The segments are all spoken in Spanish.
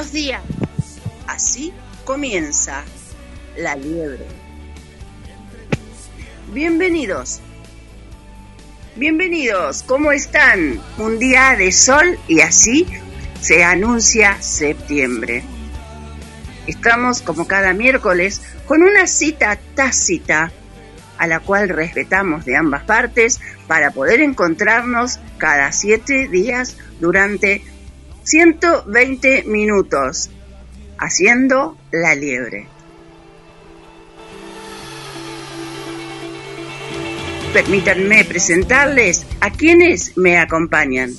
Buenos días. Así comienza la liebre. Bienvenidos. Bienvenidos. ¿Cómo están? Un día de sol y así se anuncia septiembre. Estamos como cada miércoles con una cita tácita a la cual respetamos de ambas partes para poder encontrarnos cada siete días durante 120 minutos haciendo la liebre. Permítanme presentarles a quienes me acompañan.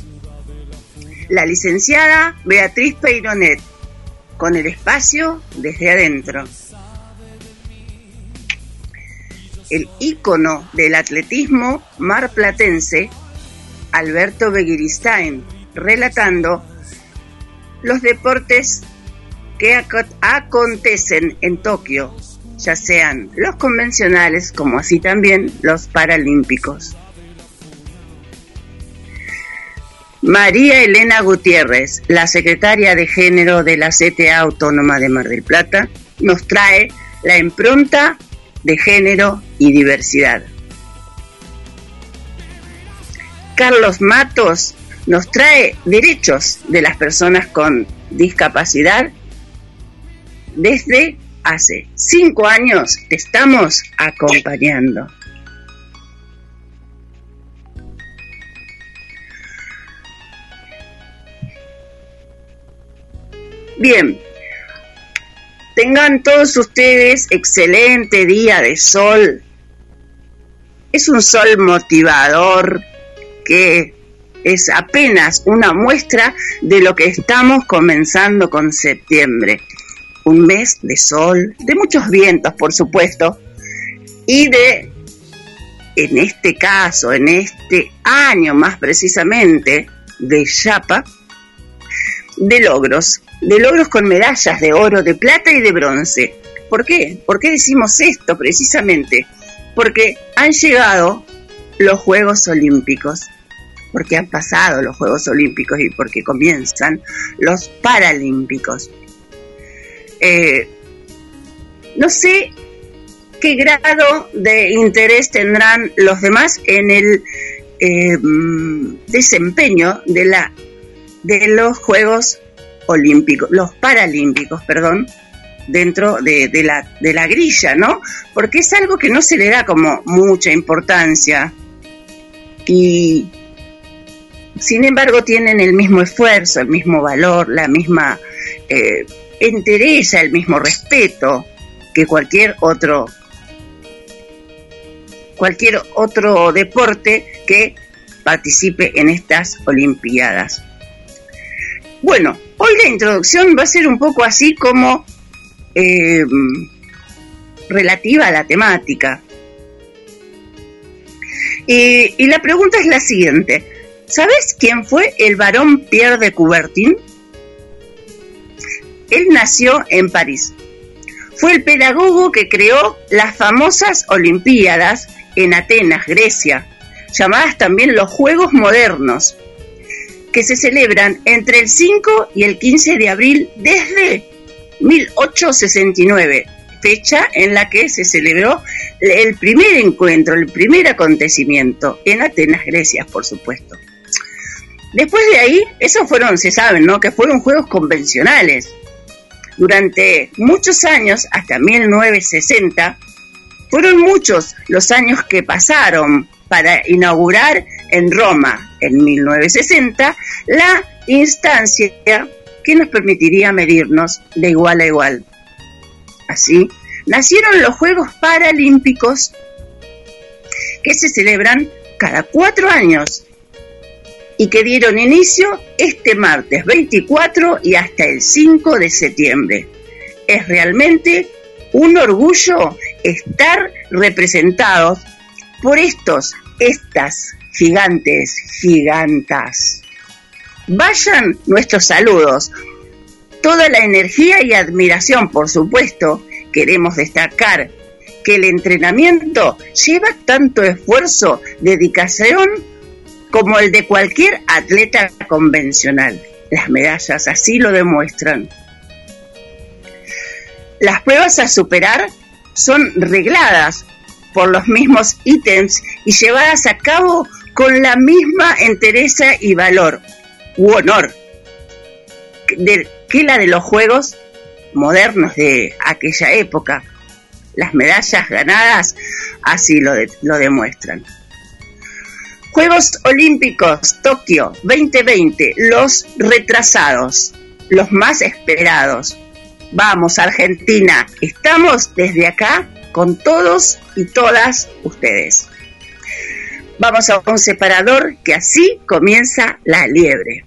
La licenciada Beatriz Peironet, con el espacio desde adentro. El ícono del atletismo marplatense, Alberto Begiristain, relatando los deportes que aco- acontecen en Tokio, ya sean los convencionales como así también los paralímpicos. María Elena Gutiérrez, la secretaria de género de la CTA Autónoma de Mar del Plata, nos trae la impronta de género y diversidad. Carlos Matos nos trae derechos de las personas con discapacidad. Desde hace cinco años te estamos acompañando. Bien, tengan todos ustedes excelente día de sol. Es un sol motivador que es apenas una muestra de lo que estamos comenzando con septiembre. Un mes de sol, de muchos vientos, por supuesto, y de, en este caso, en este año más precisamente, de Yapa, de logros, de logros con medallas de oro, de plata y de bronce. ¿Por qué? ¿Por qué decimos esto precisamente? Porque han llegado los Juegos Olímpicos, porque han pasado los Juegos Olímpicos y porque comienzan los Paralímpicos. Eh, no sé qué grado de interés tendrán los demás en el eh, desempeño de la de los Juegos Olímpicos, los Paralímpicos, perdón, dentro de, de la, de la grilla, ¿no? Porque es algo que no se le da como mucha importancia y sin embargo tienen el mismo esfuerzo, el mismo valor, la misma eh, entereza, el mismo respeto que cualquier otro cualquier otro deporte que participe en estas Olimpiadas. Bueno, hoy la introducción va a ser un poco así como eh, relativa a la temática. Y la pregunta es la siguiente. ¿Sabes quién fue el varón Pierre de Coubertin? Él nació en París. Fue el pedagogo que creó las famosas Olimpiadas en Atenas, Grecia, llamadas también los Juegos Modernos, que se celebran entre el 5 y el 15 de abril desde 1869. fecha en la que se celebró el primer encuentro, el primer acontecimiento en Atenas, Grecia, por supuesto. Después de ahí, esos fueron, se saben, ¿no? Que fueron juegos convencionales. Durante muchos años, hasta 1960, fueron muchos los años que pasaron para inaugurar en Roma, en 1960, la instancia que nos permitiría medirnos de igual a igual. Así, nacieron los Juegos Paralímpicos que se celebran cada cuatro años y que dieron inicio este martes 24 y hasta el 5 de septiembre. Es realmente un orgullo estar representados por estos, estas gigantes, gigantas. Vayan nuestros saludos. Toda la energía y admiración, por supuesto, queremos destacar que el entrenamiento lleva tanto esfuerzo, dedicación, como el de cualquier atleta convencional. Las medallas así lo demuestran. Las pruebas a superar son regladas por los mismos ítems y llevadas a cabo con la misma entereza y valor u honor que la de los juegos modernos de aquella época. Las medallas ganadas así lo, lo demuestran. Juegos Olímpicos Tokio 2020, los retrasados, los más esperados. Vamos, Argentina, estamos desde acá con todos y todas ustedes. Vamos a un separador que así comienza la liebre.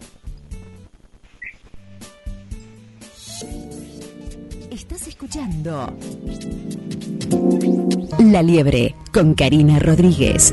Estás escuchando La liebre con Karina Rodríguez.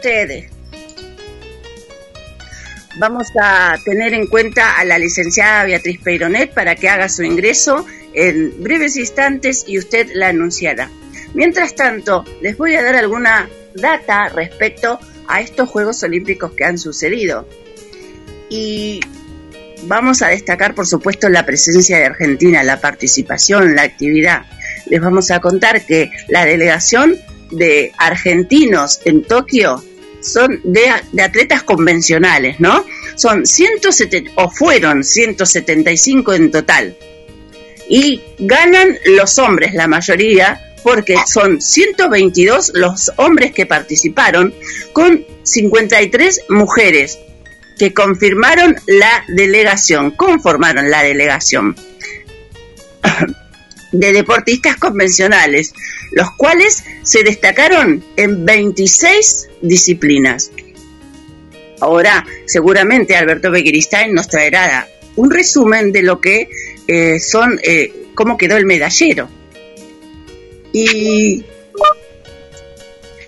ustedes. Vamos a tener en cuenta a la licenciada Beatriz Peironet para que haga su ingreso en breves instantes y usted la anunciará. Mientras tanto, les voy a dar alguna data respecto a estos Juegos Olímpicos que han sucedido. Y vamos a destacar, por supuesto, la presencia de Argentina, la participación, la actividad. Les vamos a contar que la delegación de argentinos en Tokio son de, atletas convencionales, ¿no? Son 170, o fueron 175 en total. Y ganan los hombres, la mayoría, porque son 122 los hombres que participaron, con 53 mujeres que confirmaron la delegación, conformaron la delegación de deportistas convencionales, los cuales se destacaron en 26 disciplinas. Ahora, seguramente Alberto Begiristain nos traerá un resumen de lo que eh, son, eh, cómo quedó el medallero. Y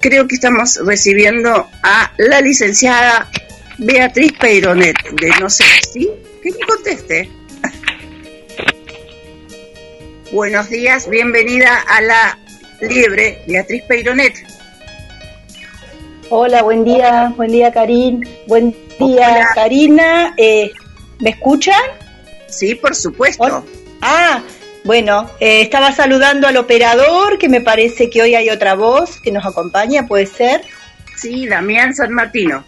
creo que estamos recibiendo a la licenciada Beatriz Peironet, de no sé si, que me conteste. Buenos días, bienvenida a la Libre, Beatriz Peironet. Hola, buen día, buen día Karin, buen día Karina. Eh, ¿Me escuchan? Sí, por supuesto. ah, Bueno, eh, estaba saludando al operador, que me parece que hoy hay otra voz que nos acompaña, ¿puede ser? Sí, Damián San Martino.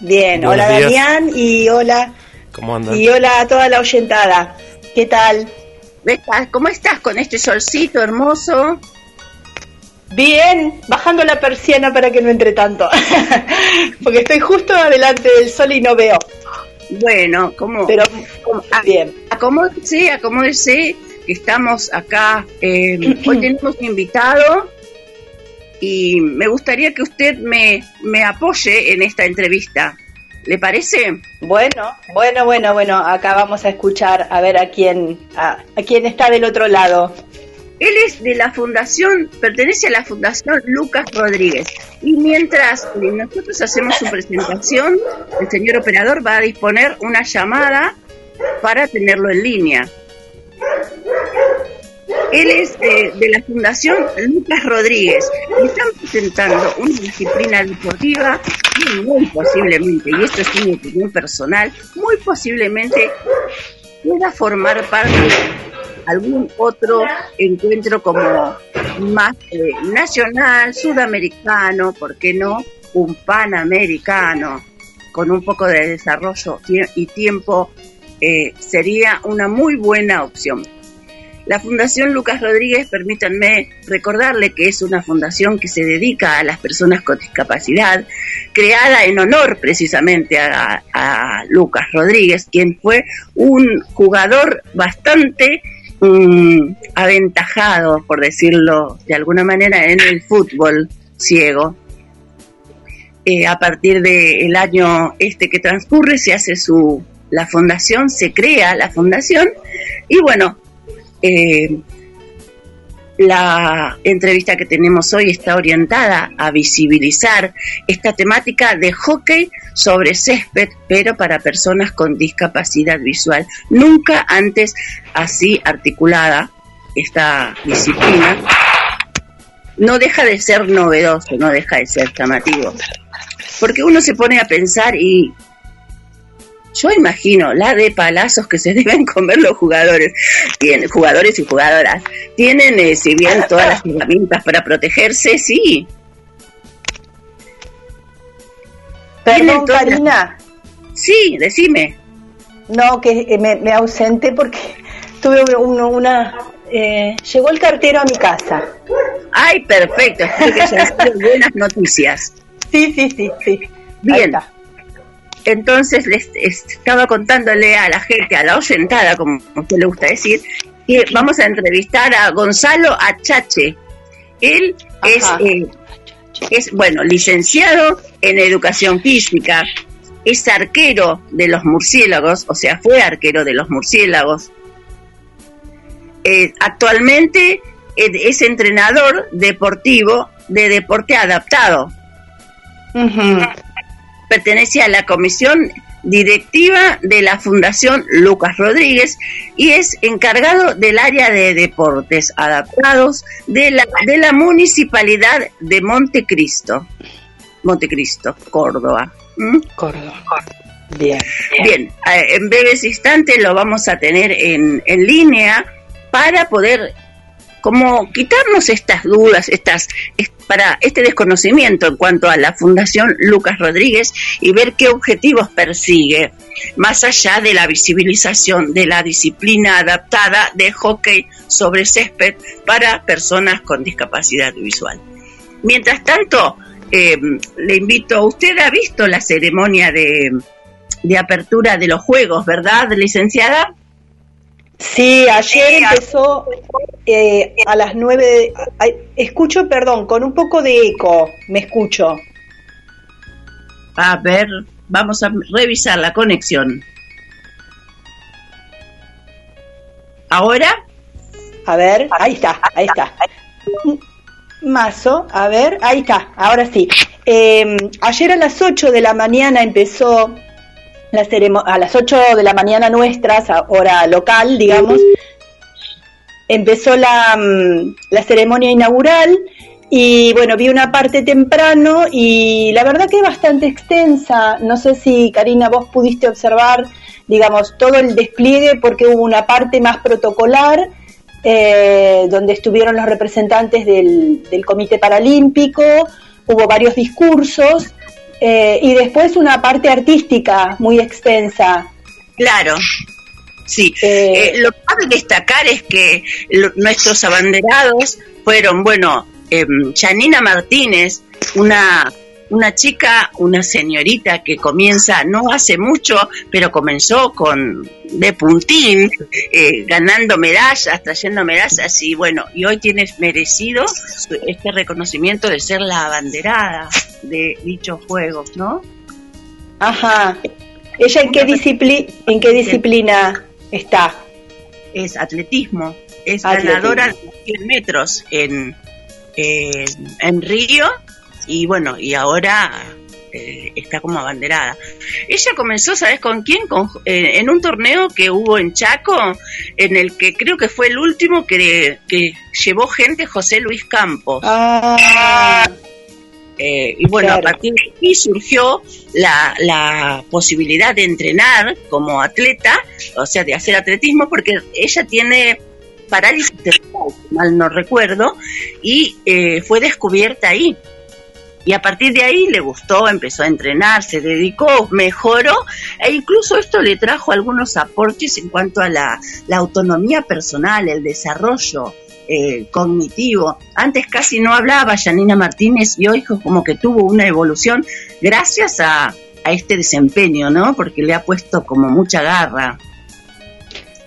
Bien, Buenos hola días. Damián y hola ¿Cómo andan? y hola a toda la oyentada. ¿Qué tal? ¿Cómo estás con este solcito hermoso? Bien, bajando la persiana para que no entre tanto, porque estoy justo adelante del sol y no veo, Bueno, ¿cómo? pero Ah, bien. acomódese, acomódese, que estamos acá. eh, hoy tenemos un invitado y me gustaría que usted me, me apoye en esta entrevista. ¿Le parece? Bueno, bueno, bueno, bueno, acá vamos a escuchar a ver a quién, a, a quién está del otro lado. Él es de la fundación, pertenece a la fundación Lucas Rodríguez. Y mientras nosotros hacemos su presentación, el señor operador va a disponer una llamada para tenerlo en línea. Él es eh, de la fundación Lucas Rodríguez están presentando una disciplina deportiva que muy posiblemente, y esto es una opinión personal, muy posiblemente pueda formar parte de algún otro encuentro como más eh, nacional, sudamericano, ¿por qué no? Un panamericano con un poco de desarrollo y tiempo eh, sería una muy buena opción. La Fundación Lucas Rodríguez, permítanme recordarle que es una fundación que se dedica a las personas con discapacidad, creada en honor precisamente a, Lucas Rodríguez, quien fue un jugador bastante mm, aventajado, por decirlo de alguna manera, en el fútbol ciego. Eh, a partir del año este que transcurre se hace su la fundación, se crea la fundación y bueno, eh, la entrevista que tenemos hoy está orientada a visibilizar esta temática de hockey sobre césped, pero para personas con discapacidad visual. Nunca antes así articulada esta disciplina. No deja de ser novedoso, no deja de ser llamativo. Porque uno se pone a pensar y yo imagino la de palazos que se deben comer los jugadores, tienen, jugadores y jugadoras. Tienen, eh, si bien todas las herramientas para protegerse, sí. Perdón, las- Karina, Sí, decime. no, que eh, me, me ausenté porque tuve un- una... eh, llegó el cartero a mi casa. Ay, perfecto. Espero que sido buenas noticias. Sí, sí, sí, sí. Ahí Bien. está. Entonces les estaba contándole a la gente, a la oyentada, como a usted le gusta decir, que vamos a entrevistar a Gonzalo Achache. Él es, eh, es, bueno, licenciado en educación física, es arquero de los murciélagos, o sea, fue arquero de los murciélagos. Eh, actualmente eh, es entrenador deportivo de deporte adaptado. Pertenece a la comisión directiva de la Fundación Lucas Rodríguez y es encargado del área de deportes adaptados de la, de la municipalidad de Montecristo, Montecristo, Córdoba. ¿Mm? Córdoba. Bien. Bien, eh, en breves instantes lo vamos a tener en, en línea para poder como quitarnos estas dudas, estas es- para este desconocimiento en cuanto a la Fundación Lucas Rodríguez y ver qué objetivos persigue, más allá de la visibilización de la disciplina adaptada de hockey sobre césped para personas con discapacidad visual. Mientras tanto, eh, le invito, usted ha visto la ceremonia de, de apertura de los juegos, ¿verdad, licenciada? Sí, ayer empezó eh, a las nueve. de- ay, escucho, perdón, con un poco de eco, me escucho. A ver, vamos a revisar la conexión. ¿Ahora? A ver, ahí está, ahí está. Mazo, a ver, ahí está, ahora sí. Eh, ayer a las 8 de la mañana empezó la a las 8 de la mañana nuestras, hora local, digamos, empezó la, mm, la ceremonia inaugural y bueno, vi una parte temprano y la verdad que bastante extensa. No sé si Karina vos pudiste observar, digamos, todo el despliegue porque hubo una parte más protocolar eh, donde estuvieron los representantes del Comité Paralímpico, hubo varios discursos eh, y después una parte artística muy extensa. Claro. Sí, Eh, Eh, lo que cabe destacar es que lo- nuestros abanderados fueron, bueno, em, Janina Martínez, una, una chica, una señorita que comienza no hace mucho, pero comenzó con de puntín, eh, ganando medallas, trayendo medallas y bueno, y hoy tienes merecido este reconocimiento de ser la abanderada de dichos juegos, ¿no? Ajá. ¿Ella en qué, discipli en qué disciplina está? es atletismo, es Atletismo. ganadora de 100 metros en, en, en Río y bueno, y ahora eh, está como abanderada. Ella comenzó, ¿sabes con quién? Con, eh, en un torneo que hubo en Chaco, en el que creo que fue el último que, que llevó gente José Luis Campos. Ah, Eh, y bueno, Claro. a partir de aquí surgió la, la posibilidad de entrenar como atleta, o sea, de hacer atletismo, porque ella tiene parálisis mal no recuerdo, y eh, fue descubierta ahí. Y a partir de ahí le gustó, empezó a entrenar, se dedicó, mejoró, e incluso esto le trajo algunos aportes en cuanto a la, la autonomía personal, el desarrollo eh, cognitivo. Antes casi no hablaba Janina Martínez y hoy como que tuvo una evolución gracias a, a este desempeño, ¿no? Porque le ha puesto como mucha garra.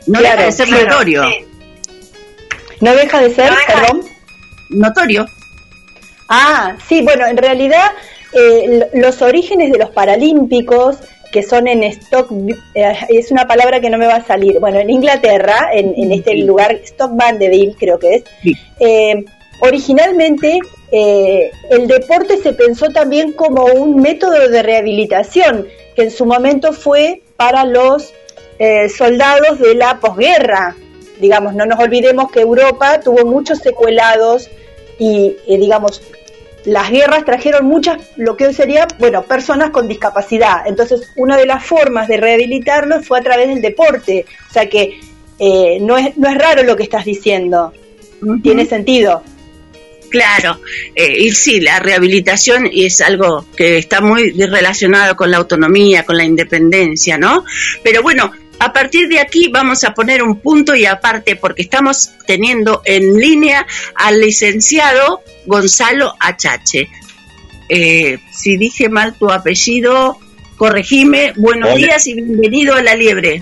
No Claro, deja de ser claro. notorio, ¿No deja de ser, perdón? notorio. Ah, sí, bueno, en realidad eh, los orígenes de los Paralímpicos, que son en Stock, eh, es una palabra que no me va a salir, bueno, en Inglaterra, en, en este Sí. lugar, Stock Mandeville creo que es, Sí. eh, originalmente eh, el deporte se pensó también como un método de rehabilitación, que en su momento fue para los eh, soldados de la posguerra. Digamos, no nos olvidemos que Europa tuvo muchos secuelados y, digamos, las guerras trajeron muchas, lo que hoy sería, bueno, personas con discapacidad. Entonces, una de las formas de rehabilitarlos fue a través del deporte. O sea que eh, no, es, no es raro lo que estás diciendo. Tiene sentido. Claro, eh, y sí, la rehabilitación es algo que está muy relacionado con la autonomía, con la independencia, ¿no? Pero bueno, a partir de aquí vamos a poner un punto y aparte porque estamos teniendo en línea al licenciado Gonzalo Achache. Eh, si dije mal tu apellido, corregime. Buenos Hola. días y bienvenido a La Liebre.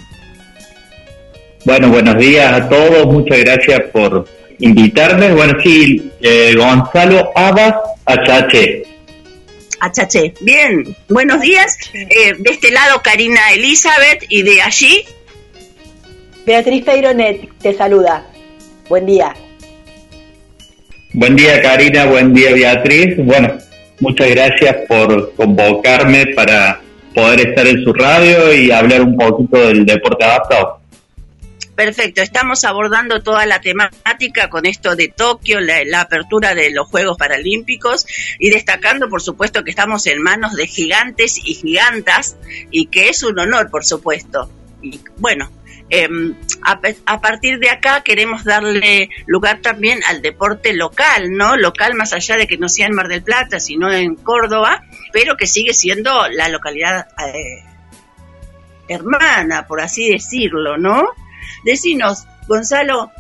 Bueno, buenos días a todos, muchas gracias por invitarme. Bueno, sí, eh, Gonzalo Abas Achache. Achache. Bien, buenos días. Eh, de este lado Karina Elizabeth y de allí Beatriz Peironet te saluda. Buen día. Buen día Karina, buen día Beatriz. Bueno, muchas gracias por convocarme para poder estar en su radio y hablar un poquito del deporte adaptado. Perfecto, estamos abordando toda la temática con esto de Tokio, la, apertura de los Juegos Paralímpicos y destacando, por supuesto, que estamos en manos de gigantes y gigantas y que es un honor, por supuesto. Y bueno, eh, a, a partir de acá queremos darle lugar también al deporte local, ¿no? Local más allá de que no sea en Mar del Plata, sino en Córdoba, pero que sigue siendo la localidad eh, hermana, por así decirlo, ¿no? Decinos, Gonzalo,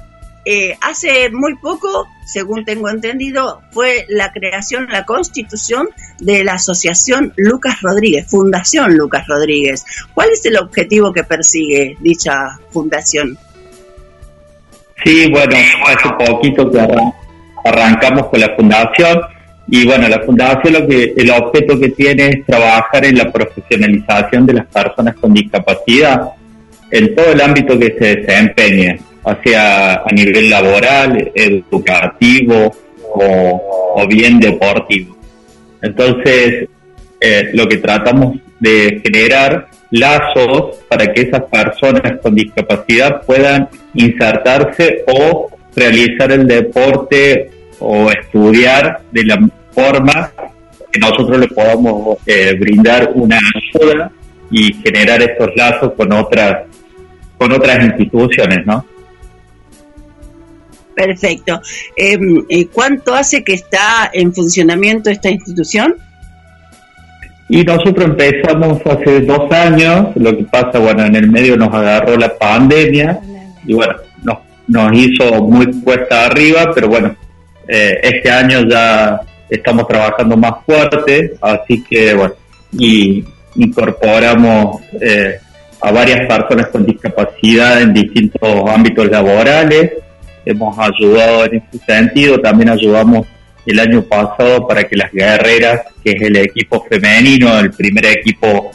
eh, hace muy poco, según tengo entendido, fue la creación, la constitución de la Asociación Lucas Rodríguez, Fundación Lucas Rodríguez. ¿Cuál es el objetivo que persigue dicha fundación? Sí, bueno, hace poquito que arran- arrancamos con la fundación y bueno, la fundación lo que el objeto que tiene es trabajar en la profesionalización de las personas con discapacidad en todo el ámbito que se desempeñe, o sea, a nivel laboral, educativo o, bien deportivo. Entonces, eh, lo que tratamos de generar lazos para que esas personas con discapacidad puedan insertarse o realizar el deporte o estudiar de la forma que nosotros le podamos eh, brindar una ayuda y generar estos lazos con otras con otras instituciones, ¿no? Perfecto. Eh, eh, ¿Cuánto hace que está en funcionamiento esta institución? Y nosotros empezamos hace dos años, lo que pasa, bueno, en el medio nos agarró la pandemia y bueno, nos, nos hizo muy cuesta arriba, pero bueno, eh, este año ya estamos trabajando más fuerte, así que bueno, y incorporamos eh, a varias personas con discapacidad en distintos ámbitos laborales, hemos ayudado en ese sentido, también ayudamos el año pasado para que las guerreras, que es el equipo femenino, el primer equipo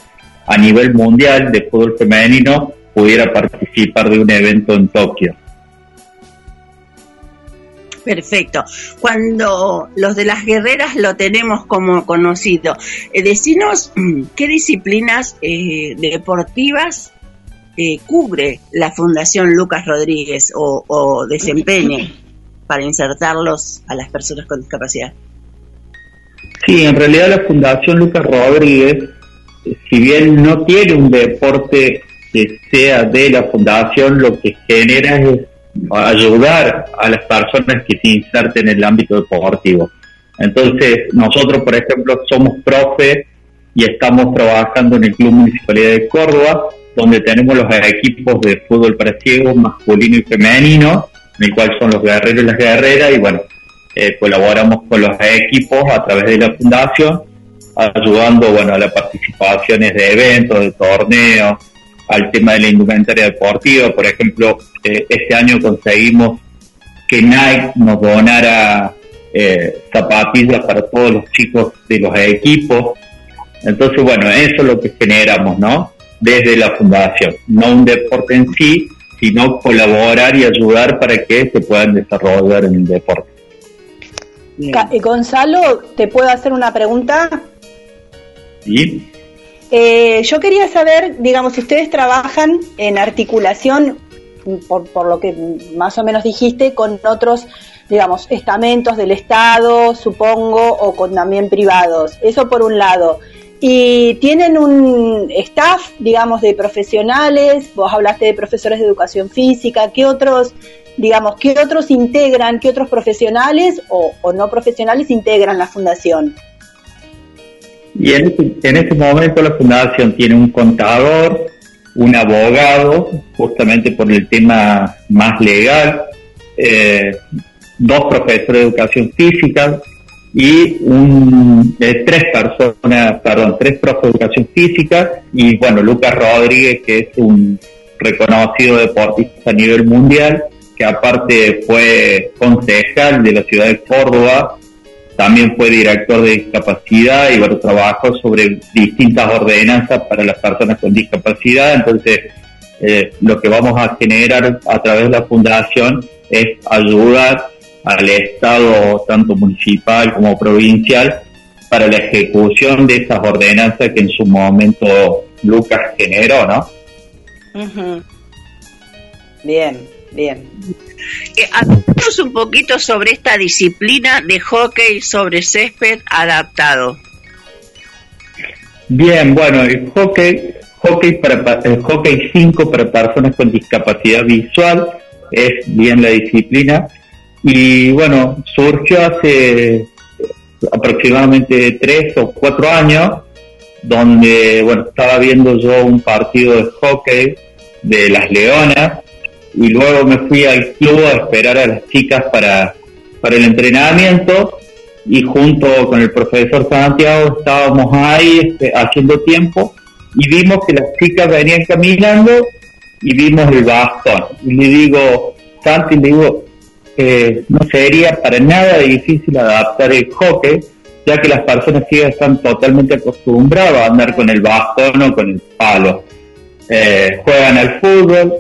a nivel mundial de fútbol femenino, pudiera participar de un evento en Tokio. Perfecto. Cuando los de las guerreras lo tenemos como conocido, eh, decinos mm, qué disciplinas eh, deportivas eh, cubre la Fundación Lucas Rodríguez o, o desempeñe para insertarlos a las personas con discapacidad. Sí, en realidad la Fundación Lucas Rodríguez, eh, si bien no tiene un deporte que sea de la fundación, lo que genera es ayudar a las personas que se inserten en el ámbito deportivo. Entonces, nosotros, por ejemplo, somos profe y estamos trabajando en el Club Municipalidad de Córdoba, donde tenemos los equipos de fútbol para ciegos, masculino y femenino, en el cual son los guerreros y las guerreras, y bueno, eh, colaboramos con los equipos a través de la fundación, ayudando bueno a las participaciones de eventos, de torneos, al tema de la indumentaria deportiva. Por ejemplo, eh, este año conseguimos que Nike nos donara eh, zapatillas para todos los chicos de los equipos. Entonces, bueno, eso es lo que generamos, ¿no? Desde la fundación. No un deporte en sí, sino colaborar y ayudar para que se puedan desarrollar en el deporte. Gonzalo, ¿te puedo hacer una pregunta? ¿Sí? Eh, yo quería saber, digamos, si ustedes trabajan en articulación, por, por lo que más o menos dijiste, con otros, digamos, estamentos del Estado, supongo, o con también privados. Eso por un lado. Y tienen un staff, digamos, de profesionales, vos hablaste de profesores de educación física, ¿qué otros, digamos, qué otros integran, qué otros profesionales o, o no profesionales integran la fundación? Y en este, en este momento la fundación tiene un contador, un abogado, justamente por el tema más legal, eh, dos profesores de educación física y un, tres personas, perdón, tres profesores de educación física y bueno, Lucas Rodríguez, que es un reconocido deportista a nivel mundial, que aparte fue concejal de la ciudad de Córdoba también fue director de discapacidad y bueno, trabajó sobre distintas ordenanzas para las personas con discapacidad. Entonces, eh, lo que vamos a generar a través de la fundación es ayudar al Estado, tanto municipal como provincial, para la ejecución de esas ordenanzas que en su momento Lucas generó, ¿no? Bien, bien. Eh, hablamos un poquito sobre esta disciplina de hockey sobre césped adaptado. Bien, bueno, el hockey, hockey para el hockey 5 para personas con discapacidad visual es bien la disciplina y bueno, surgió hace aproximadamente tres o cuatro años donde bueno estaba viendo yo un partido de hockey de las Leonas y luego me fui al club a esperar a las chicas para, para el entrenamiento y junto con el profesor Santiago estábamos ahí este, haciendo tiempo y vimos que las chicas venían caminando y vimos el bastón. Y le digo, Santi, le digo, eh, no sería para nada difícil adaptar el hockey, ya que las personas ciegas están totalmente acostumbradas a andar con el bastón o con el palo. Eh, juegan al fútbol,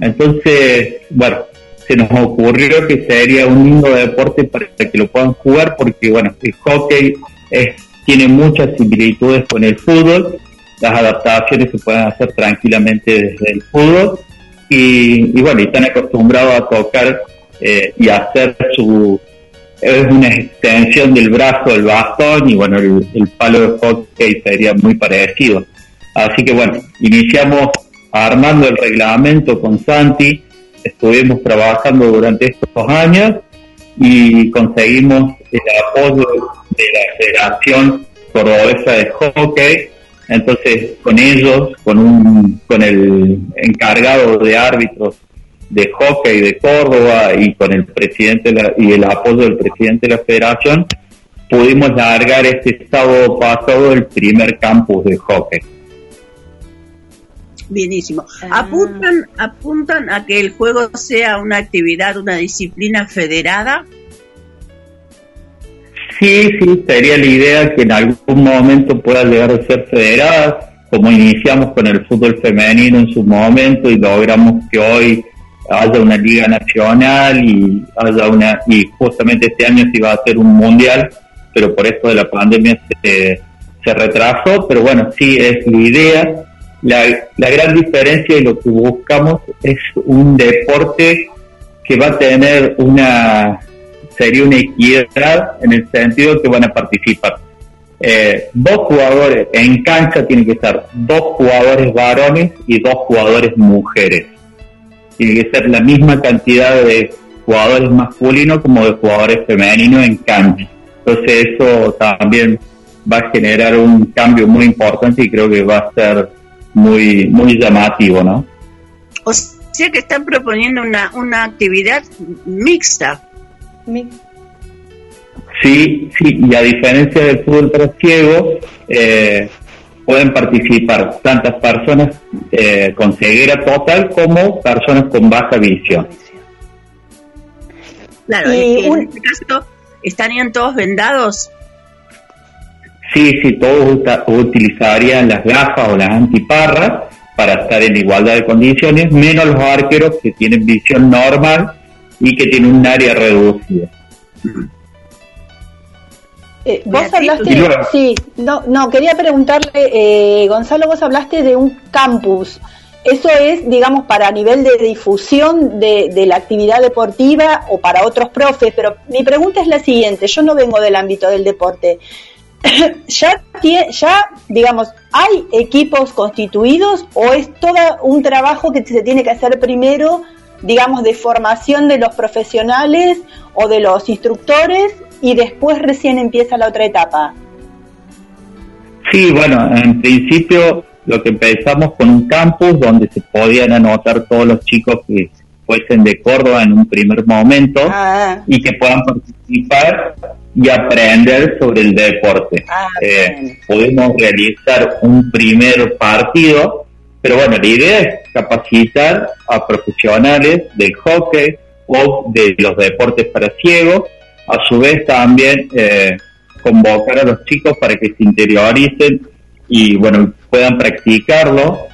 entonces, bueno, se nos ocurrió que sería un lindo deporte para que lo puedan jugar porque, bueno, el hockey es, tiene muchas similitudes con el fútbol, las adaptaciones se pueden hacer tranquilamente desde el fútbol. Y, bueno, y están acostumbrados a tocar eh, y hacer su... Es una extensión del brazo del bastón y bueno, el, el palo de hockey sería muy parecido. Así que bueno, iniciamos armando el reglamento con Santi estuvimos trabajando durante estos años y conseguimos el apoyo de la Federación Cordobesa de Hockey. Entonces, con ellos, con, un, con el encargado de árbitros de hockey de Córdoba y con el presidente y el apoyo del presidente de la federación, pudimos largar este sábado pasado el primer campus de hockey. Bienísimo. Ah. ¿Apuntan, ¿Apuntan a que el juego sea una actividad, una disciplina federada? Sí, sí, sería la idea que en algún momento pueda llegar a ser federada, como iniciamos con el fútbol femenino en su momento y logramos que hoy haya una liga nacional y haya una y justamente este año se iba a hacer un mundial pero por esto de la pandemia se, se retrasó pero bueno sí es la idea. La, la gran diferencia y lo que buscamos es un deporte que va a tener una sería una equidad en el sentido que van a participar. Eh, dos jugadores en cancha tienen que estar dos jugadores varones y dos jugadores mujeres tiene que ser la misma cantidad de jugadores masculinos como de jugadores femeninos en cancha. Entonces eso también va a generar un cambio muy importante y creo que va a ser muy muy llamativo, ¿no? O sea que están proponiendo una, una actividad mixta. Sí, sí, y a diferencia del fútbol para ciegos, eh, pueden participar tantas personas eh, con ceguera total como personas con baja visión. Claro, y en este caso estarían todos vendados. Sí, sí, todos utilizarían las gafas o las antiparras para estar en igualdad de condiciones, menos los arqueros que tienen visión normal y que tienen un área reducida. Eh, vos hablaste, sí, no, no, quería preguntarle, eh, Gonzalo, vos hablaste de un campus. ¿Eso es, digamos, para nivel de difusión de, la actividad deportiva o para otros profes? Pero mi pregunta es la siguiente, yo no vengo del ámbito del deporte. ¿Ya, ya, digamos, hay equipos constituidos o es todo un trabajo que se tiene que hacer primero, digamos, de formación de los profesionales o de los instructores y después recién empieza la otra etapa. Sí, bueno, en principio lo que empezamos con un campus donde se podían anotar todos los chicos que fuesen de Córdoba en un primer momento ah. y que puedan participar y aprender sobre el deporte. Ah, eh, pudimos realizar un primer partido, pero bueno, la idea es capacitar a profesionales del hockey o de los deportes para ciegos a su vez también eh, convocar a los chicos para que se interioricen y bueno puedan practicarlo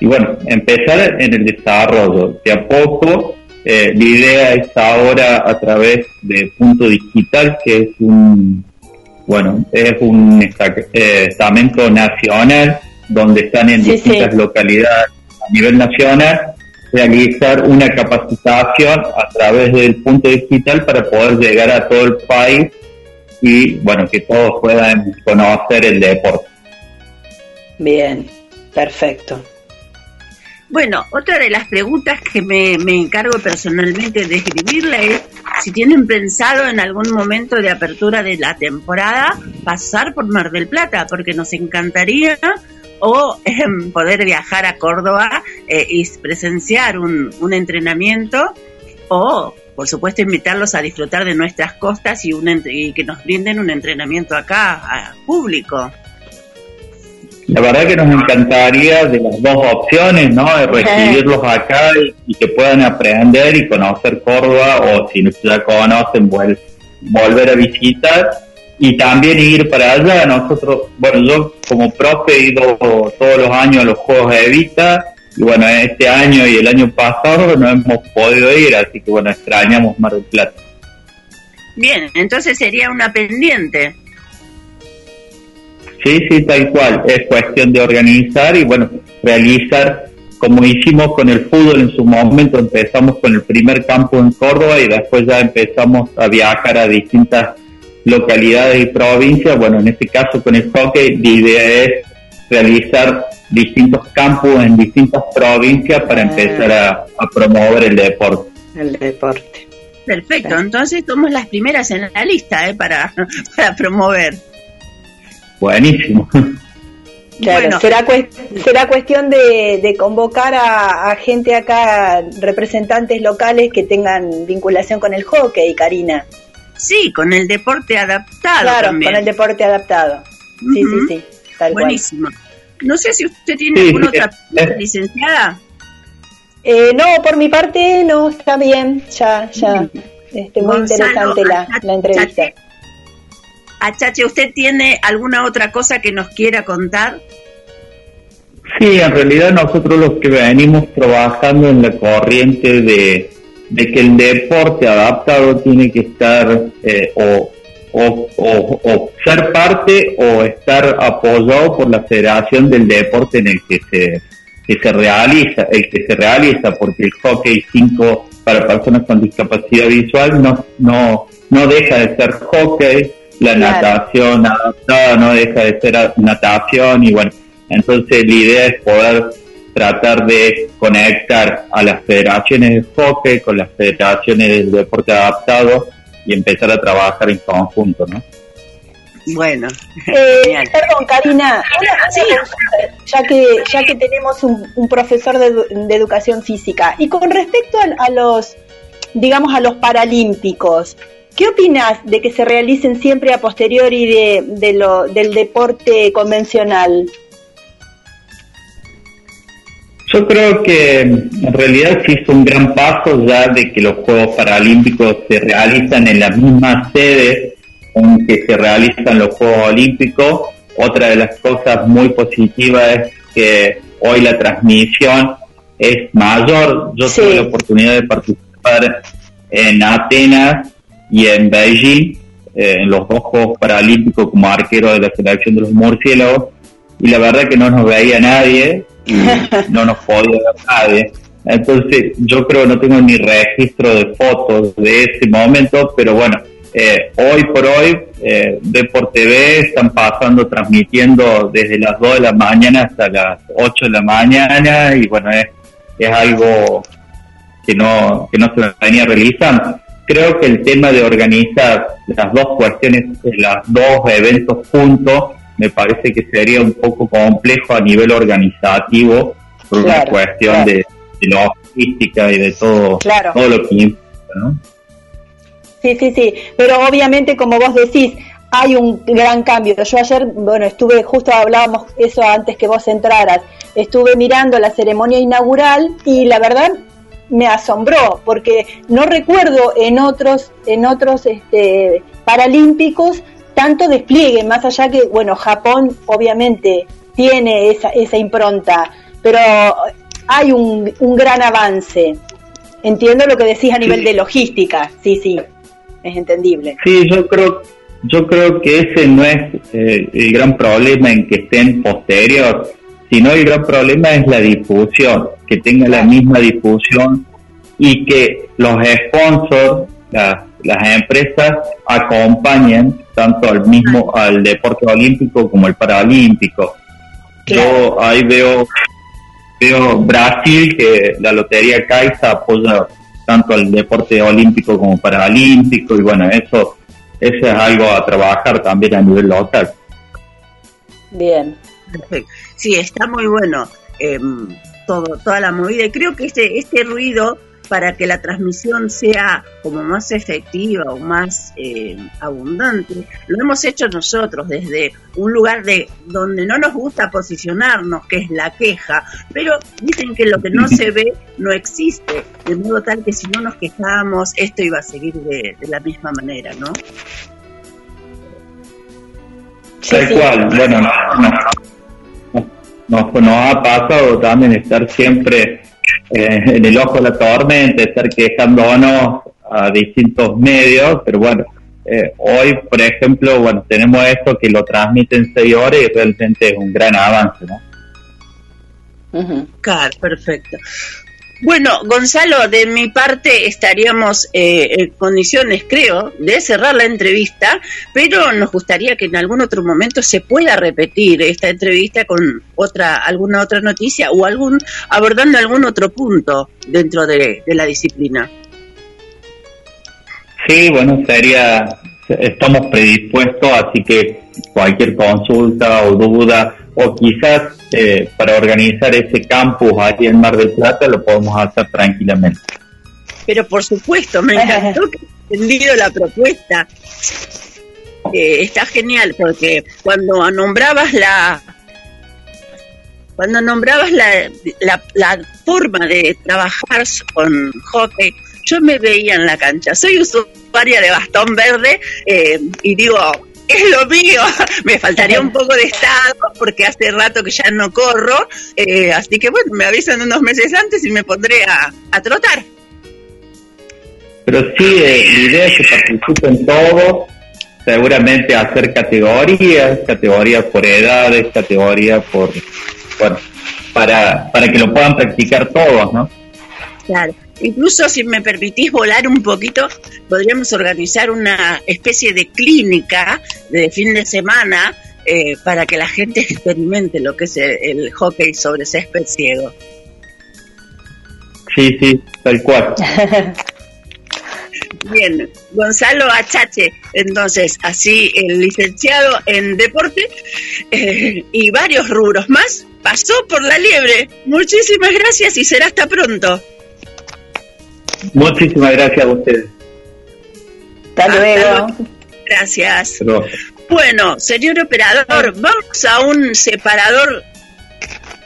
y bueno empezar en el desarrollo. De a poco eh, la idea es ahora a través de Punto Digital que es un bueno es un eh, estamento nacional donde están en distintas localidades a nivel nacional realizar una capacitación a través del punto digital para poder llegar a todo el país y bueno, que todos puedan conocer el deporte. Bien, perfecto. Bueno, otra de las preguntas que me, me encargo personalmente de escribirla es si tienen pensado en algún momento de apertura de la temporada pasar por Mar del Plata, porque nos encantaría o em, poder viajar a Córdoba eh, y presenciar un, un, entrenamiento o, por supuesto, invitarlos a disfrutar de nuestras costas y, un, y que nos brinden un entrenamiento acá a público. La verdad que nos encantaría de las dos opciones, ¿no? De recibirlos acá y, que puedan aprender y conocer Córdoba o si ya conocen, volver a visitar y también ir para allá. Nosotros, bueno, yo como profe he ido todos los años a los Juegos de Evita y bueno, este año y el año pasado no hemos podido ir, así que bueno, extrañamos Mar del Plata. Bien, entonces sería una pendiente. Sí, sí, tal cual. Es cuestión de organizar y bueno, realizar como hicimos con el fútbol en su momento. Empezamos con el primer campo en Córdoba y después ya empezamos a viajar a distintas localidades y provincias. Bueno, en este caso con el hockey, la idea es realizar distintos campos en distintas provincias para Ah. empezar a, a promover el deporte. El deporte. Perfecto, entonces somos las primeras en la lista ¿eh? para, para promover. Buenísimo. Claro, Bueno. será, cues- será cuestión de, de convocar a, a gente acá, representantes locales que tengan vinculación con el hockey, Karina. Sí, con el deporte adaptado claro, también. con el deporte adaptado. Sí, sí, sí, tal cual. Buenísimo. No sé si usted tiene Sí, alguna sí, otra es- licenciada. Eh, no, por mi parte no, está bien, ya, ya. Este, muy Gonzalo, interesante la, la entrevista. Achache, ¿usted tiene alguna otra cosa que nos quiera contar? Sí, en realidad nosotros los que venimos trabajando en la corriente de, de que el deporte adaptado tiene que estar eh, o, o, o- o ser parte o estar apoyado por la federación del deporte en el que se, que se realiza, el que se realiza, porque el hockey 5 para personas con discapacidad visual no, no, no deja de ser hockey, la Claro. natación adaptada no deja de ser natación y bueno, entonces la idea es poder tratar de conectar a las federaciones de hockey con las federaciones del deporte adaptado y empezar a trabajar en conjunto, ¿no? Bueno, Eh, perdón, Karina, Sí. ya que ya que tenemos un, un profesor de educación física y con respecto a, a los, digamos, a los paralímpicos, ¿qué opinas de que se realicen siempre a posteriori de, de lo, del deporte convencional? Yo creo que en realidad sí es un gran paso ya de que los Juegos Paralímpicos se realizan en la misma sede en que se realizan los Juegos Olímpicos. Otra de las cosas muy positivas es que hoy la transmisión es mayor. Yo Sí. tuve la oportunidad de participar en Atenas y en Beijing, eh, en los dos Juegos Paralímpicos como arquero de la selección de los murciélagos, y la verdad que no nos veía nadie, y no nos podía ver nadie. Entonces, yo creo que no tengo ni registro de fotos de ese momento, pero bueno, eh, hoy por hoy, eh, Deport TV están pasando, transmitiendo desde las 2 de la mañana hasta las 8 de la mañana, y bueno, es, es algo que no, que no se venía realizando. Creo que el tema de organizar las dos cuestiones, los dos eventos juntos, me parece que sería un poco complejo a nivel organizativo por Claro, una cuestión claro. de, de logística y de todo, Claro. todo lo que implica, ¿no? Sí, sí, sí, pero obviamente como vos decís, hay un gran cambio. Yo ayer, bueno, estuve, justo hablábamos eso antes que vos entraras, estuve mirando la ceremonia inaugural y la verdad me asombró porque no recuerdo en otros en otros este, paralímpicos tanto despliegue más allá que bueno Japón obviamente tiene esa, esa impronta pero hay un, un gran avance. Entiendo lo que decís a nivel Sí. de logística. Sí sí es entendible. Sí, yo creo, yo creo que ese no es eh, el gran problema en que estén posterior, sino el gran problema es la difusión, que tenga la misma difusión y que los sponsors, las, las empresas acompañen tanto al mismo al deporte olímpico como el paralímpico. Yo ahí veo veo Brasil que la lotería Caixa apoya tanto al deporte olímpico como paralímpico y bueno eso eso es algo a trabajar también a nivel local bien Perfecto. Sí, está muy bueno em, todo, toda la movida. Y creo que este, este ruido, para que la transmisión sea como más efectiva o más eh, abundante, lo hemos hecho nosotros desde un lugar de donde no nos gusta posicionarnos, que es la queja, pero dicen que lo que no se ve no existe, de modo tal que si no nos quejábamos, esto iba a seguir de, de la misma manera, ¿no? Sí, tal sí. cual bueno no, no, nos, nos ha pasado también estar siempre eh, en el ojo de la tormenta estar quejándonos a distintos medios pero bueno eh, hoy por ejemplo bueno tenemos esto que lo transmite en seis horas y realmente es un gran avance ¿no? Claro, perfecto. Bueno, Gonzalo, de mi parte estaríamos eh, en condiciones, creo, de cerrar la entrevista, pero nos gustaría que en algún otro momento se pueda repetir esta entrevista con otra, alguna otra noticia o algún abordando algún otro punto dentro de, de la disciplina. Sí, bueno, sería, estamos predispuestos, así que cualquier consulta o duda, o quizás eh, para organizar ese campus aquí en Mar del Plata, lo podemos hacer tranquilamente. Pero por supuesto, me encantó que entendido la propuesta. Eh, está genial porque cuando nombrabas la cuando nombrabas la, la, la forma de trabajar con hockey, yo me veía en la cancha. Soy usuaria de bastón verde eh, y digo, es lo mío. Me faltaría un poco de estado porque hace rato que ya no corro. eh, así que bueno, me avisan unos meses antes y me pondré a, a trotar. Pero sí, eh, la idea es que participen todos, seguramente hacer categorías, categorías por edades, categorías por, bueno, para, para que lo puedan practicar todos, ¿no? Claro. Incluso si me permitís volar un poquito, podríamos organizar una especie de clínica de fin de semana eh, para que la gente experimente lo que es el, el hockey sobre césped ciego. Sí, sí, tal cual. Bien, Gonzalo Achache, entonces, así el licenciado en deporte eh, y varios rubros más, pasó por la liebre. Muchísimas gracias y será hasta pronto. Muchísimas gracias a ustedes. Hasta Hasta luego. luego. Gracias. Pero- Bueno, señor operador, vamos a un separador,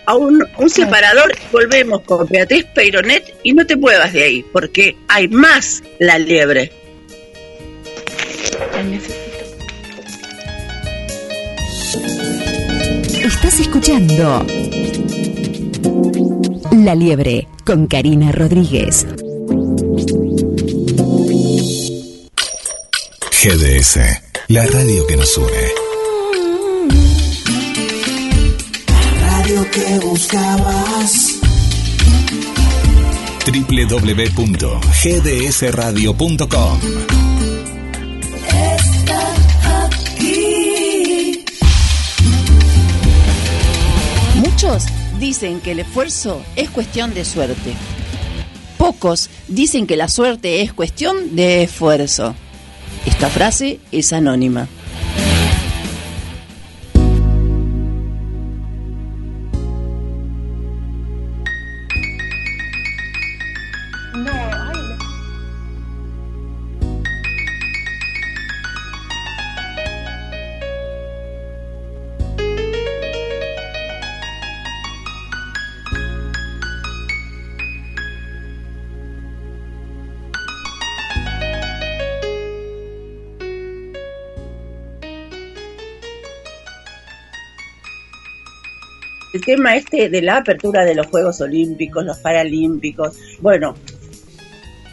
a un, un separador, volvemos con Beatriz Peironet y no te muevas de ahí, porque hay más la liebre. Estás escuchando La Liebre con Karina Rodríguez. GDS, la radio que nos une. Radio que buscabas. www.gdsradio.com Muchos dicen que el esfuerzo es cuestión de suerte. Pocos dicen que la suerte es cuestión de esfuerzo. Esta frase es anónima. Tema este de la apertura de los Juegos Olímpicos, los Paralímpicos, bueno,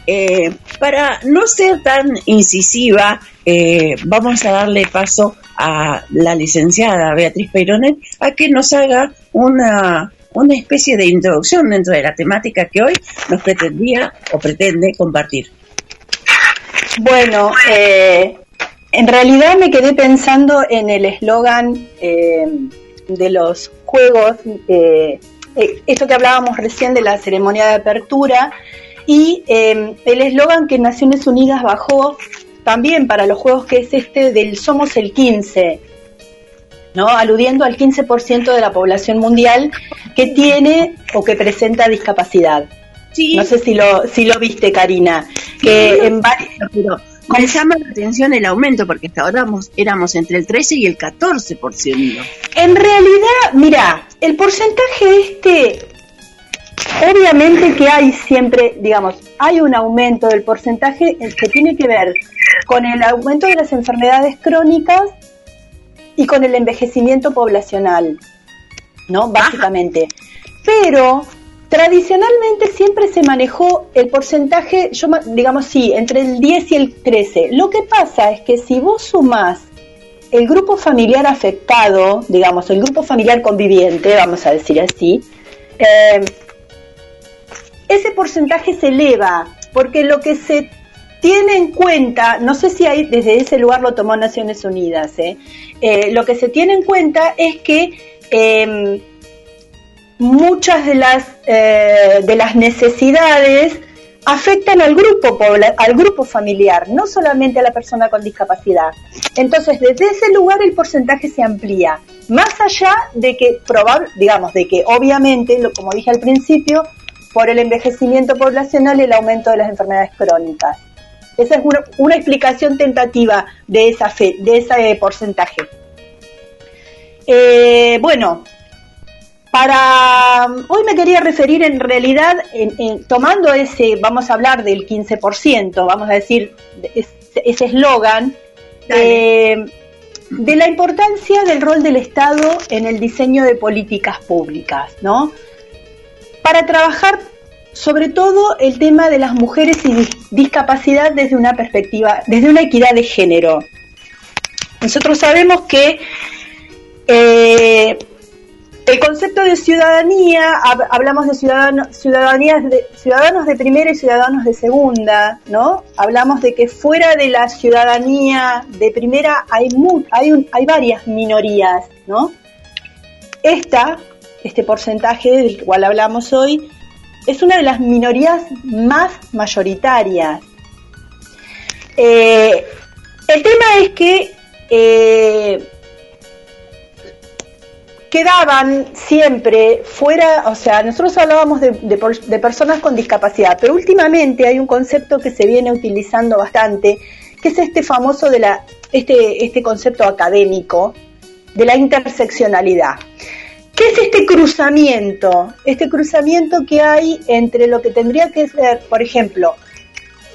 eh, para no ser tan incisiva, eh, vamos a darle paso a la licenciada Beatriz Peironet a que nos haga una, una especie de introducción dentro de la temática que hoy nos pretendía o pretende compartir. Bueno, eh, en realidad me quedé pensando en el eslogan eh, de los juegos, eh, eh, esto que hablábamos recién de la ceremonia de apertura, y eh, el eslogan que Naciones Unidas bajó también para los juegos, que es este del Somos el 15, ¿no? aludiendo al 15% de la población mundial que tiene o que presenta discapacidad. Sí, No sé si lo, si lo viste, Karina, que en varios... me llama la atención el aumento porque hasta ahora éramos, éramos entre el 13 y el 14%. En realidad, mira, el porcentaje este, obviamente que hay siempre, digamos, hay un aumento del porcentaje que tiene que ver con el aumento de las enfermedades crónicas y con el envejecimiento poblacional, ¿no? Básicamente. Pero tradicionalmente siempre se manejó el porcentaje, digamos sí, entre el 10 y el 13. Lo que pasa es que si vos sumás el grupo familiar afectado, digamos, el grupo familiar conviviente, vamos a decir así, eh, ese porcentaje se eleva, porque lo que se tiene en cuenta, no sé si desde ese lugar lo tomó Naciones Unidas, ¿eh? Eh, lo que se tiene en cuenta es que em, muchas de las, eh, de las necesidades afectan al grupo, al grupo familiar, no solamente a la persona con discapacidad. Entonces, desde ese lugar el porcentaje se amplía, más allá de que digamos, de que obviamente, como dije al principio, por el envejecimiento poblacional el aumento de las enfermedades crónicas. Esa es una, explicación tentativa de esa fe, de ese porcentaje. Eh, bueno, para hoy me quería referir en realidad, en, tomando ese, vamos a hablar del 15%, vamos a decir ese eslogan, eh, de la importancia del rol del Estado en el diseño de políticas públicas, ¿no? Para trabajar sobre todo el tema de las mujeres y discapacidad desde una perspectiva, desde una equidad de género. Nosotros sabemos que eh, el concepto de ciudadanía, hablamos de ciudadanos, ciudadanías de, ciudadanos de primera y ciudadanos de segunda, ¿no? Hablamos de que fuera de la ciudadanía de primera hay, hay, hay varias minorías, ¿no? Esta, este porcentaje del cual hablamos hoy, es una de las minorías más mayoritarias. Eh, el tema es que eh, quedaban siempre fuera, o sea, nosotros hablábamos de, personas con discapacidad, pero últimamente hay un concepto que se viene utilizando bastante, que es este famoso de la, este, este concepto académico de la interseccionalidad. ¿Qué es este cruzamiento? Este cruzamiento que hay entre lo que tendría que ser, por ejemplo,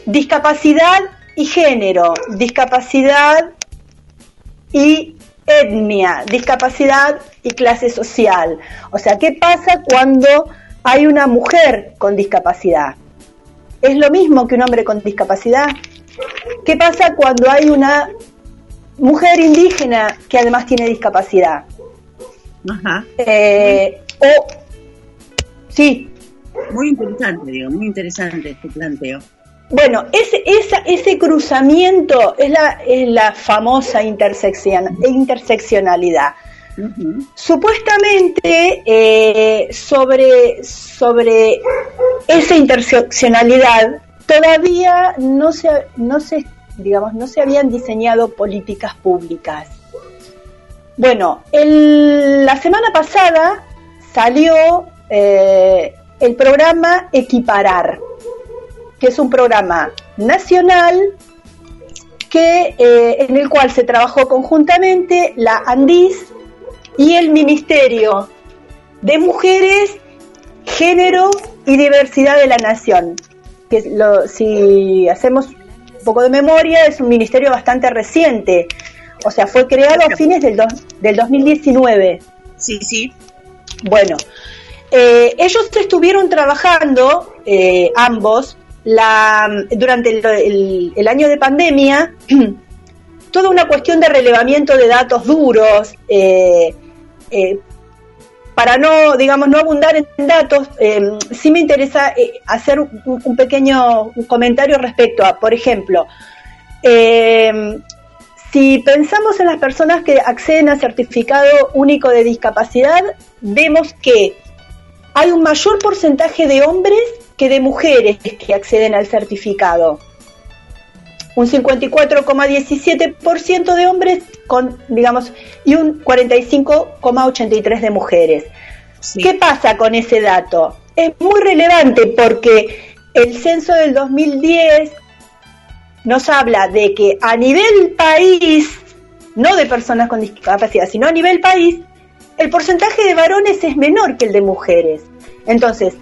discapacidad y género, discapacidad y etnia, discapacidad y clase social. O sea, ¿qué pasa cuando hay una mujer con discapacidad? ¿Es lo mismo que un hombre con discapacidad? ¿Qué pasa cuando hay una mujer indígena que además tiene discapacidad? Ajá. Eh, o, sí. Muy interesante, digo, muy interesante este planteo. Bueno, ese, esa, ese cruzamiento es la, es la famosa intersección, interseccionalidad. Supuestamente eh, sobre, sobre esa interseccionalidad todavía no se, no se, digamos, no se habían diseñado políticas públicas. Bueno, la semana pasada salió eh, el programa Equiparar que es un programa nacional que, eh, en el cual se trabajó conjuntamente la ANDIS y el Ministerio de Mujeres, Género y Diversidad de la Nación. Que lo, si hacemos un poco de memoria, es un ministerio bastante reciente. O sea, fue creado a fines del, del 2019. Sí, sí. Bueno, eh, ellos estuvieron trabajando, eh, ambos, la, durante el, año de pandemia, toda una cuestión de relevamiento de datos duros, eh, eh, para no, digamos, no abundar en datos, eh, sí me interesa hacer un, pequeño comentario respecto a, por ejemplo, si pensamos en las personas que acceden a certificado único de discapacidad, vemos que hay un mayor porcentaje de hombres que de mujeres que acceden al certificado. Un 54,17% de hombres con, digamos, y un 45,83% de mujeres. ¿Qué pasa con ese dato? Es muy relevante porque el censo del 2010 nos habla de que a nivel país, no de personas con discapacidad, sino a nivel país, el porcentaje de varones es menor que el de mujeres. Entonces,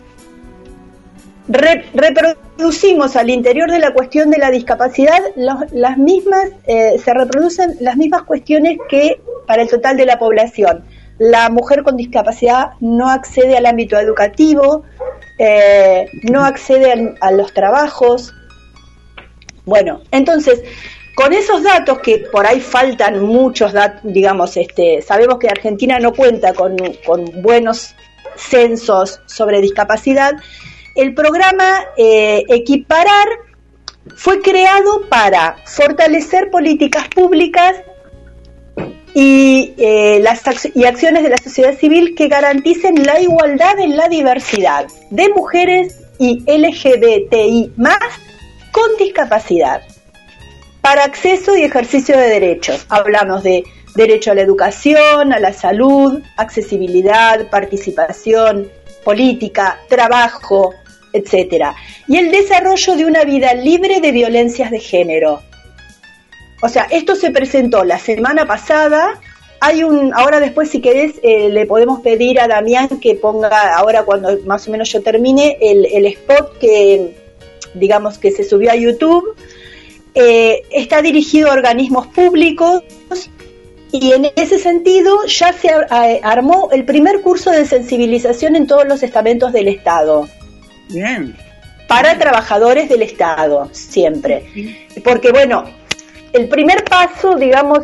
reproducimos al interior de la cuestión de la discapacidad las mismas, eh, se reproducen las mismas cuestiones que para el total de la población. La mujer con discapacidad no accede al ámbito educativo, eh, no accede a, los trabajos. Bueno, entonces, con esos datos que por ahí faltan muchos datos, digamos, este, sabemos que Argentina no cuenta con, buenos censos sobre discapacidad, el programa eh, Equiparar fue creado para fortalecer políticas públicas y, eh, las y acciones de la sociedad civil que garanticen la igualdad en la diversidad de mujeres y LGBTI más con discapacidad para acceso y ejercicio de derechos. Hablamos de derecho a la educación, a la salud, accesibilidad, participación política, trabajo, etcétera, y el desarrollo de una vida libre de violencias de género. O sea, esto se presentó la semana pasada. Hay un, ahora después si querés eh, le podemos pedir a Damián que ponga ahora cuando más o menos yo termine el, el spot que digamos que se subió a YouTube. Eh, está dirigido a organismos públicos y en ese sentido ya se armó el primer curso de sensibilización en todos los estamentos del Estado. Bien. Para trabajadores del Estado, siempre. Porque bueno, el primer paso, digamos,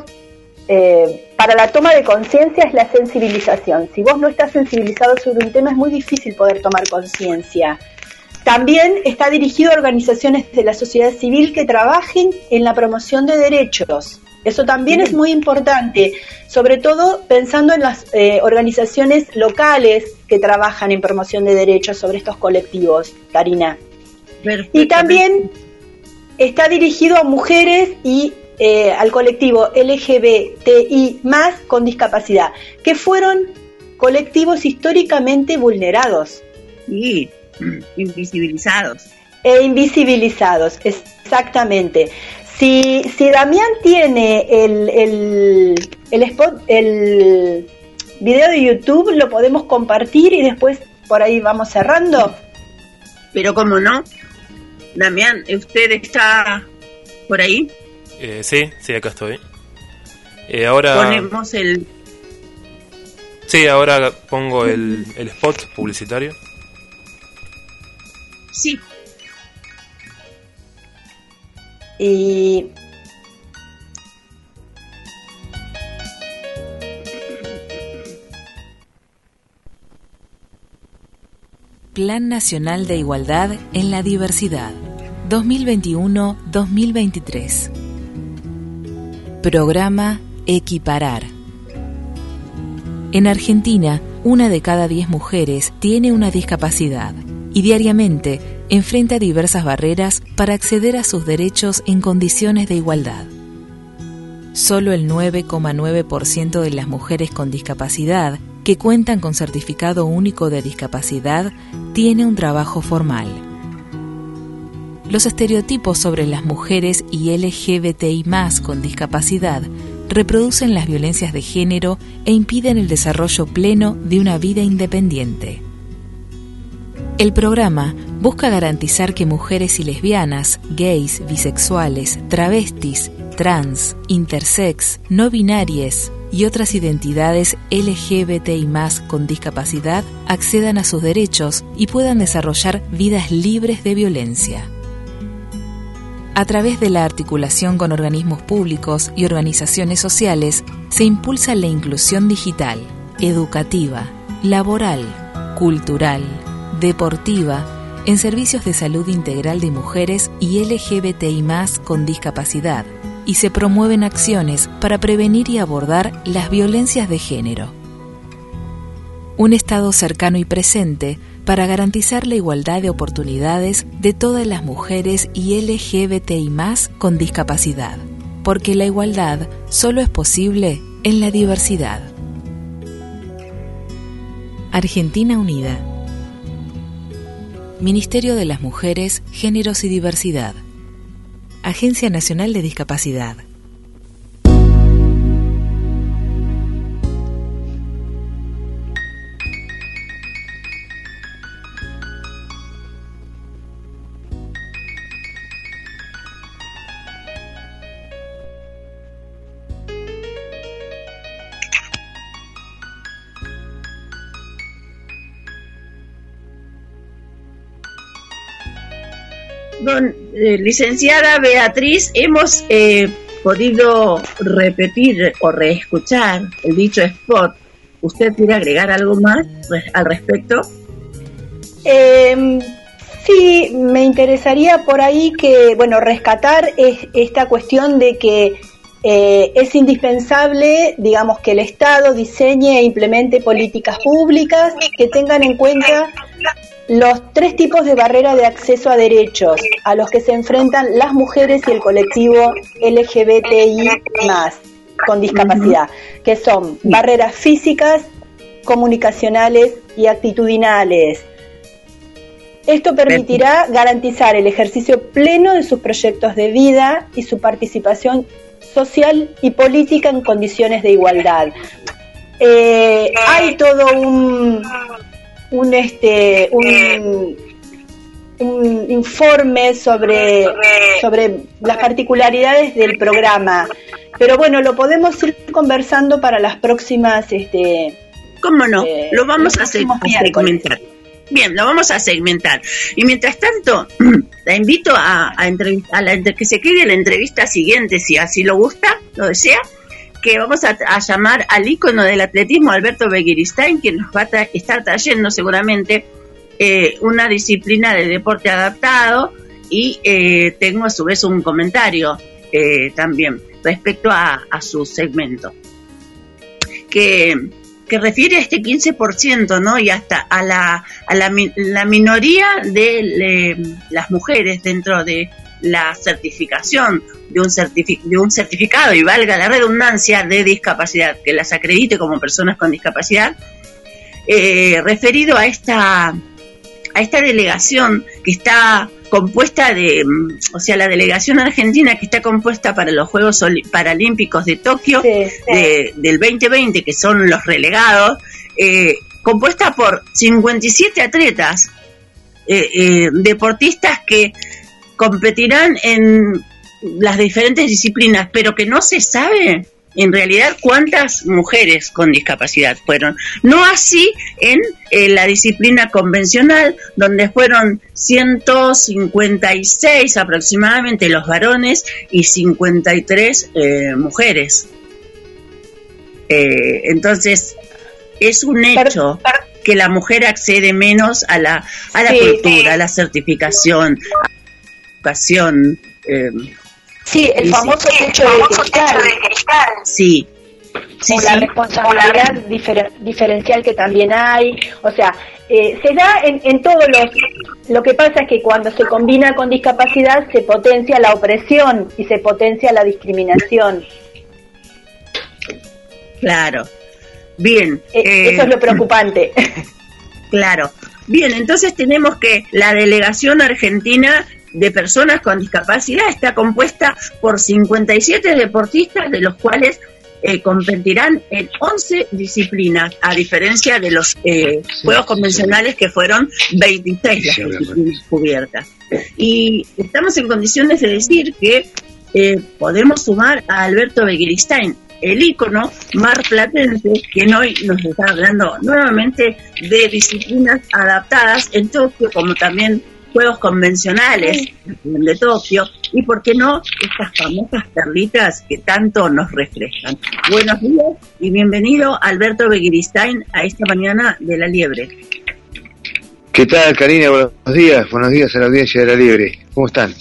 eh, para la toma de conciencia es la sensibilización. Si vos no estás sensibilizado sobre un tema es muy difícil poder tomar conciencia. También está dirigido a organizaciones de la sociedad civil que trabajen en la promoción de derechos. Eso también es muy importante, sobre todo pensando en las eh, organizaciones locales que trabajan en promoción de derechos sobre estos colectivos, Karina. Y también está dirigido a mujeres y eh, al colectivo LGBTI más con discapacidad, que fueron colectivos históricamente vulnerados. Y invisibilizados. E invisibilizados, exactamente. Si, si Damián tiene el, el, el spot, el video de YouTube, lo podemos compartir y después por ahí vamos cerrando. Pero como no, Damián, ¿usted está por ahí? Eh, sí, sí, acá estoy. Eh, ahora ponemos el. Sí, ahora pongo el, el spot publicitario. Sí, Y Plan Nacional de Igualdad en la Diversidad 2021-2023 Programa Equiparar. En Argentina, una de cada diez mujeres tiene una discapacidad y diariamente enfrenta diversas barreras para acceder a sus derechos en condiciones de igualdad. Solo el 9,9% de las mujeres con discapacidad que cuentan con certificado único de discapacidad tiene un trabajo formal. Los estereotipos sobre las mujeres y LGBTI con discapacidad reproducen las violencias de género e impiden el desarrollo pleno de una vida independiente. El programa busca garantizar que mujeres y lesbianas, gays, bisexuales, travestis, trans, intersex, no binarias y otras identidades LGBTI con discapacidad accedan a sus derechos y puedan desarrollar vidas libres de violencia. A través de la articulación con organismos públicos y organizaciones sociales, se impulsa la inclusión digital, educativa, laboral, cultural, deportiva, en servicios de salud integral de mujeres y LGBTI con discapacidad, y se promueven acciones para prevenir y abordar las violencias de género. Un Estado cercano y presente para garantizar la igualdad de oportunidades de todas las mujeres y LGBTI con discapacidad, porque la igualdad solo es posible en la diversidad. Argentina Unida Ministerio de las Mujeres, Géneros y Diversidad. Agencia Nacional de Discapacidad. Eh, licenciada Beatriz, hemos eh, podido repetir o reescuchar el dicho spot. ¿Usted quiere agregar algo más al respecto? Em, Sí, me interesaría por ahí que, bueno, rescatar es, esta cuestión de que eh, es indispensable, digamos, que el Estado diseñe e implemente políticas públicas que tengan en cuenta los tres tipos de barrera de acceso a derechos a los que se enfrentan las mujeres y el colectivo LGBTI con discapacidad, que son barreras físicas, comunicacionales y actitudinales. Esto permitirá garantizar el ejercicio pleno de sus proyectos de vida y su participación social y política en condiciones de igualdad. Eh, hay todo un, un este un, un informe sobre, sobre las particularidades del programa. Pero bueno, lo podemos ir conversando para las próximas este, ¿Cómo no? Eh, lo vamos a, segmentar. Bien, lo vamos a segmentar. Y mientras tanto, la invito a, a, a la, que se quede la entrevista siguiente, si así lo gusta, lo desea, que vamos a, llamar al ícono del atletismo, Alberto Begiristain, que nos va a estar trayendo seguramente eh, una disciplina de deporte adaptado y eh, tengo a su vez un comentario también respecto a, a su segmento. Que que refiere a este 15%, ¿no? Y hasta a la, a la, la minoría de las mujeres dentro de la certificación de un, de un certificado, y valga la redundancia, de discapacidad, que las acredite como personas con discapacidad, eh, referido a esta, a esta delegación que está compuesta de, o sea, la delegación argentina que está compuesta para los Juegos Paralímpicos de Tokio del 2020, que son los relegados, eh, compuesta por 57 atletas, eh, eh, deportistas que competirán en las diferentes disciplinas, pero que no se sabe en realidad cuántas mujeres con discapacidad fueron. No así en eh, la disciplina convencional, donde fueron 156 aproximadamente los varones y 53 eh, mujeres. Eh, entonces, es un hecho que la mujer accede menos a la, a la cultura, a la certificación, a la educación. Sí, el famoso techo, de, cristal. Sí. Sí, la responsabilidad diferencial que también hay, o sea, eh, se da en, en todos los... Lo que pasa es que cuando se combina con discapacidad se potencia la opresión y se potencia la discriminación. Claro. Bien. Eh, eso es lo preocupante. Claro. Bien, entonces tenemos que la delegación argentina de personas con discapacidad está compuesta por 57 deportistas, de los cuales eh, competirán en 11 disciplinas, a diferencia de los eh, juegos convencionales que fueron 26 las disciplinas cubiertas. Y estamos en condiciones de decir que eh, podemos sumar a Alberto Begiristain, el ícono marplatense, quien hoy nos está hablando nuevamente de disciplinas adaptadas en Tokio, como también juegos convencionales de Tokio y, ¿por qué no, estas famosas perlitas que tanto nos reflejan. Buenos días y bienvenido Alberto Begiristain a esta mañana de La Liebre. ¿Qué tal, Karina? Buenos días, buenos días a la audiencia de La Liebre. ¿Cómo están?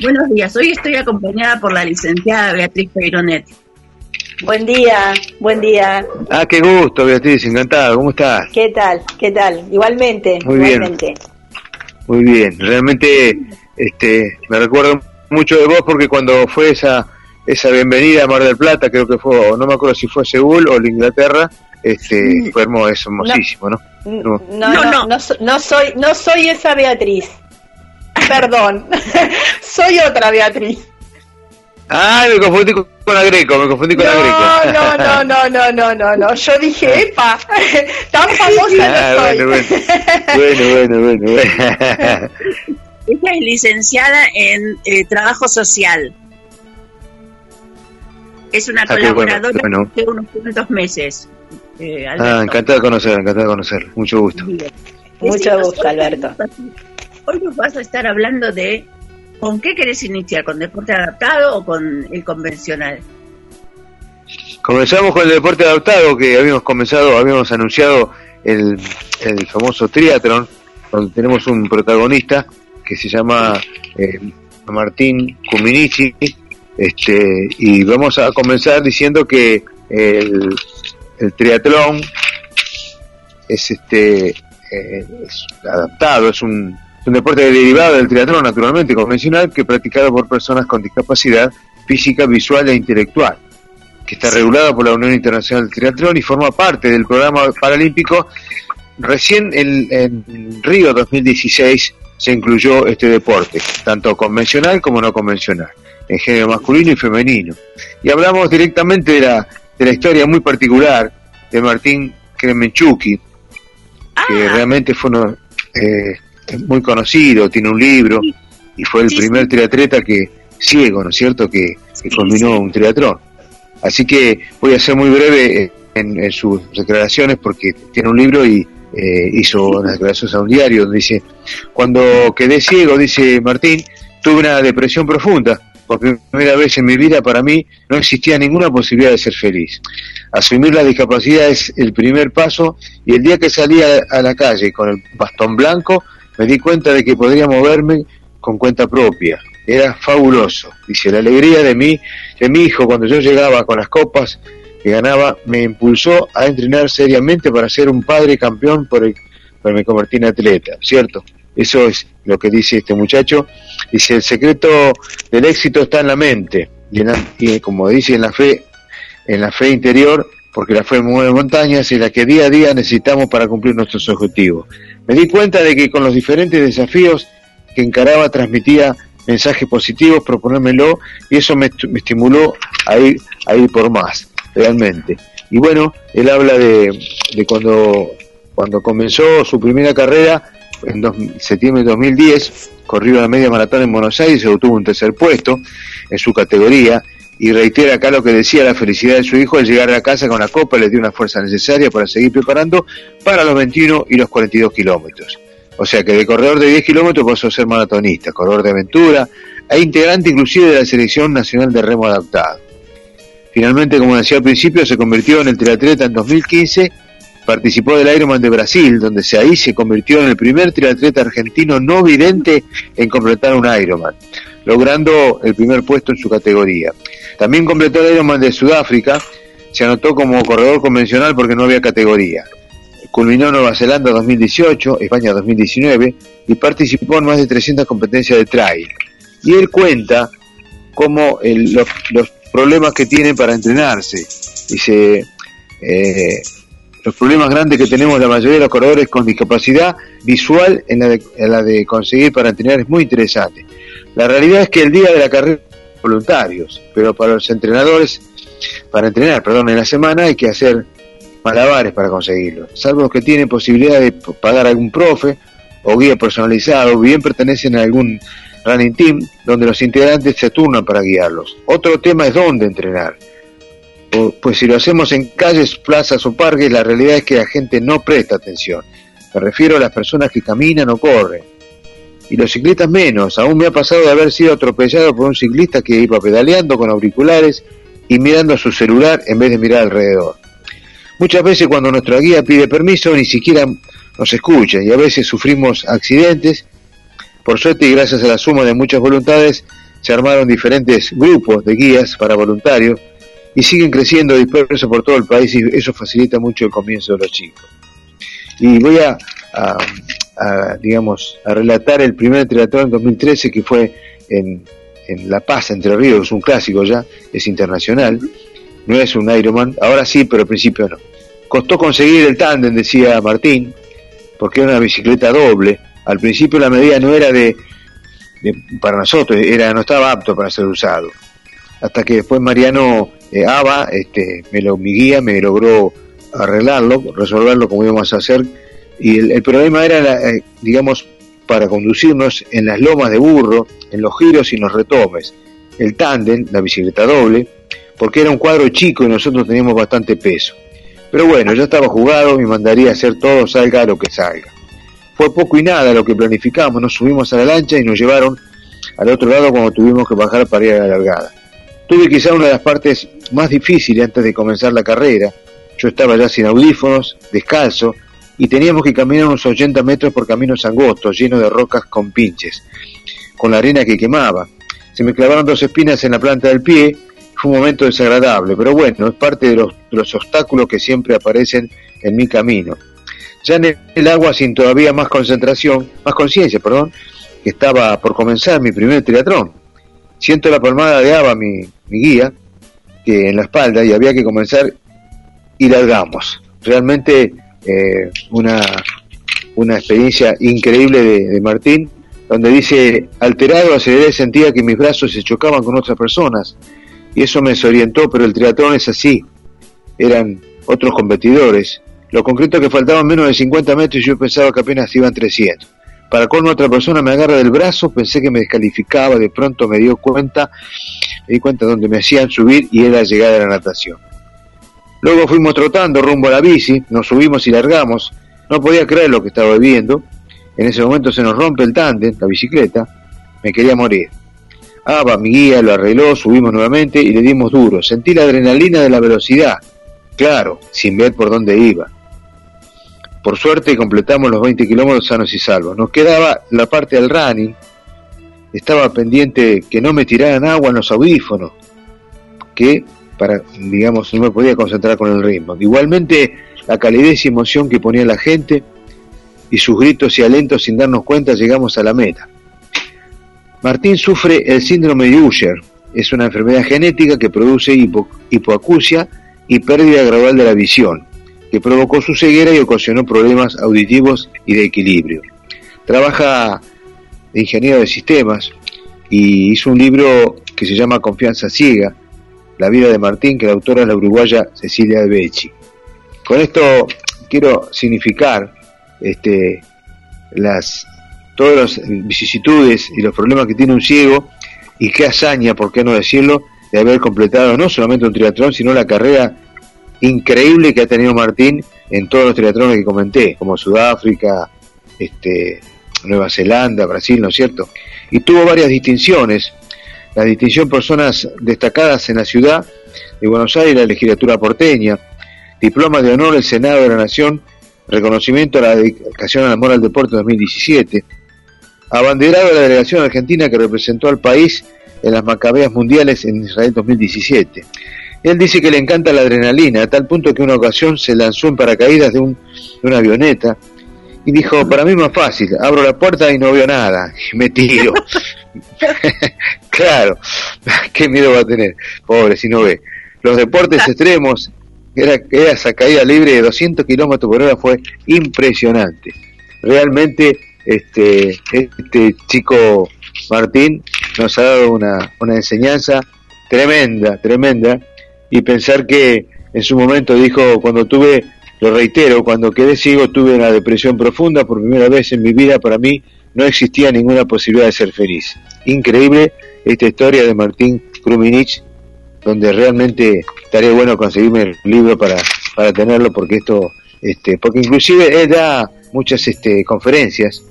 Buenos días, hoy estoy acompañada por la licenciada Beatriz Peironet. Buen día, buen día. Ah, qué gusto, Beatriz, encantado. ¿Cómo estás? ¿Qué tal? ¿Qué tal? Igualmente, Muy igualmente. Bien. Muy bien, realmente este, me recuerdo mucho de vos porque cuando fue esa esa bienvenida a Mar del Plata, creo que fue, no me acuerdo si fue Seúl o la Inglaterra, este, fue hermoso, es hermosísimo, ¿no? No, no, no, no, no soy, no soy esa Beatriz. Perdón, soy otra Beatriz. Ah, me confundí con la Greco, me confundí con no, la Greco. No, no, no, no, no, no, no, yo dije, epa, tan famosa ah, no soy. Bueno, bueno, bueno, bueno, bueno. Ella es licenciada en eh, Trabajo Social. Es una Ah, colaboradora bueno, bueno. de unos cuantos meses. eh, Ah, encantado de conocer, encantado de conocer, mucho gusto. Bien. Mucho gusto, Alberto. Hoy nos vas a estar hablando de con qué querés iniciar, con deporte adaptado o con el convencional. Comenzamos con el deporte adaptado que habíamos comenzado, habíamos anunciado el, el famoso triatlón, donde tenemos un protagonista que se llama eh, Martín Cuminici, este, y vamos a comenzar diciendo que el, el triatlón es este eh, es adaptado, es un, un deporte derivado del triatlón naturalmente convencional que es practicado por personas con discapacidad física, visual e intelectual, que está regulado por la Unión Internacional del Triatlón y forma parte del programa paralímpico. Recién en, en Río 2016 se incluyó este deporte, tanto convencional como no convencional, en género masculino y femenino. Y hablamos directamente de la, de la historia muy particular de Martín Kremenchuki, que realmente fue uno, eh, muy conocido, tiene un libro y fue el primer triatleta que ciego, ¿no es cierto?, que, que culminó un triatlón. Así que voy a ser muy breve en, en sus declaraciones porque tiene un libro y eh, hizo unas declaraciones a un diario donde dice, cuando quedé ciego, dice Martín, tuve una depresión profunda. Por primera vez en mi vida para mí no existía ninguna posibilidad de ser feliz. Asumir la discapacidad es el primer paso y el día que salí a, a la calle con el bastón blanco me di cuenta de que podría moverme con cuenta propia. Era fabuloso. Dice, la alegría de mí, de mi hijo cuando yo llegaba con las copas que ganaba, me impulsó a entrenar seriamente para ser un padre campeón por el, para me convertí en atleta, ¿cierto? Eso es lo que dice este muchacho. Dice, el secreto del éxito está en la mente. Y, en la- y como dice en la fe, en la fe interior, porque la fe mueve montañas y la que día a día necesitamos para cumplir nuestros objetivos. Me di cuenta de que con los diferentes desafíos que encaraba transmitía mensajes positivos, proponérmelo, y eso me, me estimuló a ir, a ir por más, realmente. Y bueno, él habla de, de cuando, cuando comenzó su primera carrera, en dos- septiembre de 2010, corrió la media maratón en Buenos Aires y obtuvo un tercer puesto en su categoría, y reitera acá lo que decía la felicidad de su hijo al llegar a casa con la copa le dio una fuerza necesaria para seguir preparando para los 21 y los 42 kilómetros. O sea que de corredor de 10 kilómetros pasó a ser maratonista, corredor de aventura e integrante inclusive de la Selección Nacional de Remo Adaptado. Finalmente, como decía al principio, se convirtió en el triatleta en 2015, participó del Ironman de Brasil, donde se ahí se convirtió en el primer triatleta argentino no vidente en completar un Ironman, logrando el primer puesto en su categoría. También completó el Ironman de Sudáfrica, se anotó como corredor convencional porque no había categoría. Culminó en Nueva Zelanda 2018, España 2019 y participó en más de 300 competencias de trail. Y él cuenta cómo el- los, problemas que tiene para entrenarse. Dice, eh, los problemas grandes que tenemos la mayoría de los corredores con discapacidad visual en la de conseguir para entrenar es muy interesante. La realidad es que el día de la carrera voluntarios, pero para los entrenadores, para entrenar, perdón, en la semana hay que hacer malabares para conseguirlo. Salvo que tienen posibilidad de pagar algún profe o guía personalizado, bien pertenecen a algún running team donde los integrantes se turnan para guiarlos. Otro tema es dónde entrenar. Pues si lo hacemos en calles, plazas o parques, la realidad es que la gente no presta atención. Me refiero a las personas que caminan o corren. Y los ciclistas menos. Aún me ha pasado de haber sido atropellado por un ciclista que iba pedaleando con auriculares y mirando a su celular en vez de mirar alrededor. Muchas veces cuando nuestra guía pide permiso ni siquiera nos escucha y a veces sufrimos accidentes. Por suerte y gracias a la suma de muchas voluntades se armaron diferentes grupos de guías para voluntarios y siguen creciendo dispersos por todo el país y eso facilita mucho el comienzo de los chicos. Y voy a, a- a, digamos, a relatar el primer triatlón en 2013 que fue en, en La Paz, Entre Ríos, un clásico ya, es internacional, no es un Ironman, ahora sí, pero al principio no. Costó conseguir el tándem, decía Martín, porque era una bicicleta doble. Al principio la medida no era de, para nosotros, era no estaba apto para ser usado. Hasta que después Mariano eh, Ava, este, me lo, mi guía, me logró arreglarlo, resolverlo como íbamos a hacer. Y el, problema era, eh, digamos, para conducirnos en las lomas de burro, en los giros y en los retomes. El tándem, la bicicleta doble, porque era un cuadro chico y nosotros teníamos bastante peso. Pero bueno, ya estaba jugado y mandaría a hacer todo, salga lo que salga. Fue poco y nada lo que planificamos, nos subimos a la lancha y nos llevaron al otro lado cuando tuvimos que bajar para ir a la largada. Tuve quizá una de las partes más difíciles antes de comenzar la carrera. Yo estaba ya sin audífonos, descalzo, y teníamos que caminar unos 80 metros por caminos angostos, llenos de rocas con pinches, con la arena que quemaba. Se me clavaron dos espinas en la planta del pie, fue un momento desagradable, pero bueno, es parte de los, de los obstáculos que siempre aparecen en mi camino. Ya en el agua sin todavía más concentración, más conciencia, perdón, que estaba por comenzar mi primer triatlón. Siento la palmada de Ava, mi, mi guía, que en la espalda y había que comenzar y largamos. Realmente eh, una, una experiencia increíble de, de Martín, donde dice, alterado, aceleré, sentía que mis brazos se chocaban con otras personas y eso me desorientó, pero el triatlón es así. Eran otros competidores. Lo concreto es que faltaban menos de 50 metros y yo pensaba que apenas iban 300. Para colmo otra persona me agarra del brazo, pensé que me descalificaba, de pronto me dio cuenta, me di cuenta donde me hacían subir y era llegar a la natación. Luego fuimos trotando rumbo a la bici, nos subimos y largamos, no podía creer lo que estaba viviendo, en ese momento se nos rompe el tándem, la bicicleta, me quería morir. Ava, mi guía, lo arregló, subimos nuevamente y le dimos duro. Sentí la adrenalina de la velocidad, claro, sin ver por dónde iba. Por suerte completamos los 20 kilómetros sanos y salvos. Nos quedaba la parte del running. Estaba pendiente que no me tiraran agua en los audífonos, que para, digamos, no me podía concentrar con el ritmo. Igualmente, la calidez y emoción que ponía la gente y sus gritos y alentos sin darnos cuenta llegamos a la meta. Martín sufre el síndrome de Usher. Es una enfermedad genética que produce hipo hipoacusia y pérdida gradual de la visión que provocó su ceguera y ocasionó problemas auditivos y de equilibrio. Trabaja de ingeniero de sistemas y hizo un libro que se llama Confianza Ciega, la vida de Martín, que la autora es la uruguaya Cecilia de Becci. Con esto quiero significar este, las, todas las vicisitudes y los problemas que tiene un ciego y qué hazaña, por qué no decirlo, de haber completado no solamente un triatlón, sino la carrera increíble que ha tenido Martín en todos los triatrones que comenté, como Sudáfrica, este, Nueva Zelanda, Brasil, ¿no es cierto? Y tuvo varias distinciones, la distinción personas destacadas en la ciudad de Buenos Aires, la legislatura porteña, diploma de honor del Senado de la Nación, reconocimiento a la dedicación al amor al deporte 2017, abanderado de la delegación argentina que representó al país en las Macabeas Mundiales en Israel 2017. Él dice que le encanta la adrenalina, a tal punto que una ocasión se lanzó en paracaídas de, un, de una avioneta y dijo, para mí es más fácil, abro la puerta y no veo nada, y me tiro. claro, qué miedo va a tener, pobre, si no ve. Los deportes extremos, era, era esa caída libre de 200 kilómetros por hora, fue impresionante. Realmente, este, este chico Martín nos ha dado una, una enseñanza tremenda, tremenda, y pensar que en su momento dijo, cuando tuve, lo reitero, cuando quedé ciego tuve una depresión profunda, por primera vez en mi vida para mí no existía ninguna posibilidad de ser feliz. Increíble esta historia de Martín Kruminich, donde realmente estaría bueno conseguirme el libro para, para tenerlo, porque esto, este, porque inclusive él da muchas este, conferencias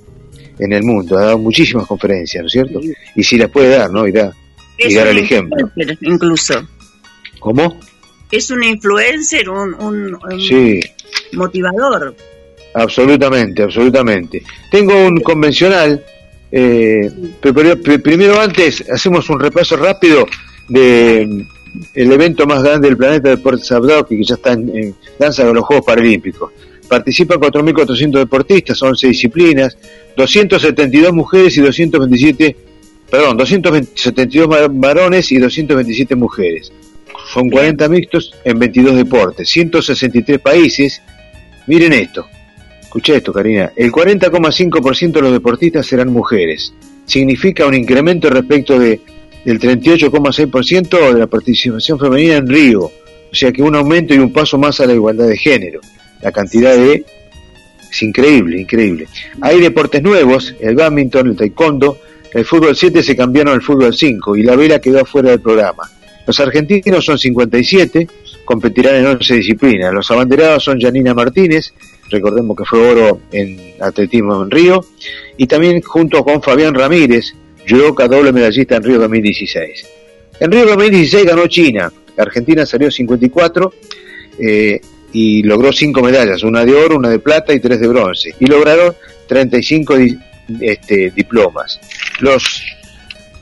en el mundo, ha dado muchísimas conferencias, ¿no es cierto? Y si las puede dar, ¿no? Y, da, y dar el ejemplo. Incluso. ¿Cómo? Es un influencer, un, un, un Sí, motivador. absolutamente, absolutamente. Tengo un convencional, eh, pero, pero primero antes hacemos un repaso rápido de el evento más grande del planeta, Deportes Abdao, que ya está en, en danza con los Juegos Paralímpicos. Participan 4.400 deportistas, 11 disciplinas, 272 mujeres y 227, perdón, 272 va- varones y 227 mujeres. Son 40 mixtos en 22 deportes, 163 países. Miren esto, escucha esto, Karina. El 40,5% de los deportistas serán mujeres. Significa un incremento respecto de, del 38,6% de la participación femenina en Río. O sea que un aumento y un paso más a la igualdad de género. La cantidad de... Es increíble, increíble. Hay deportes nuevos, el badminton, el taekwondo, el fútbol 7 se cambiaron al fútbol 5 y la vela quedó fuera del programa. Los argentinos son 57, competirán en 11 disciplinas. Los abanderados son Janina Martínez, recordemos que fue oro en atletismo en Río, y también junto con Fabián Ramírez, judoka doble medallista en Río 2016. En Río 2016 ganó China, Argentina salió 54, eh, y logró cinco medallas, una de oro, una de plata y tres de bronce. Y lograron 35 di- este, diplomas. Los,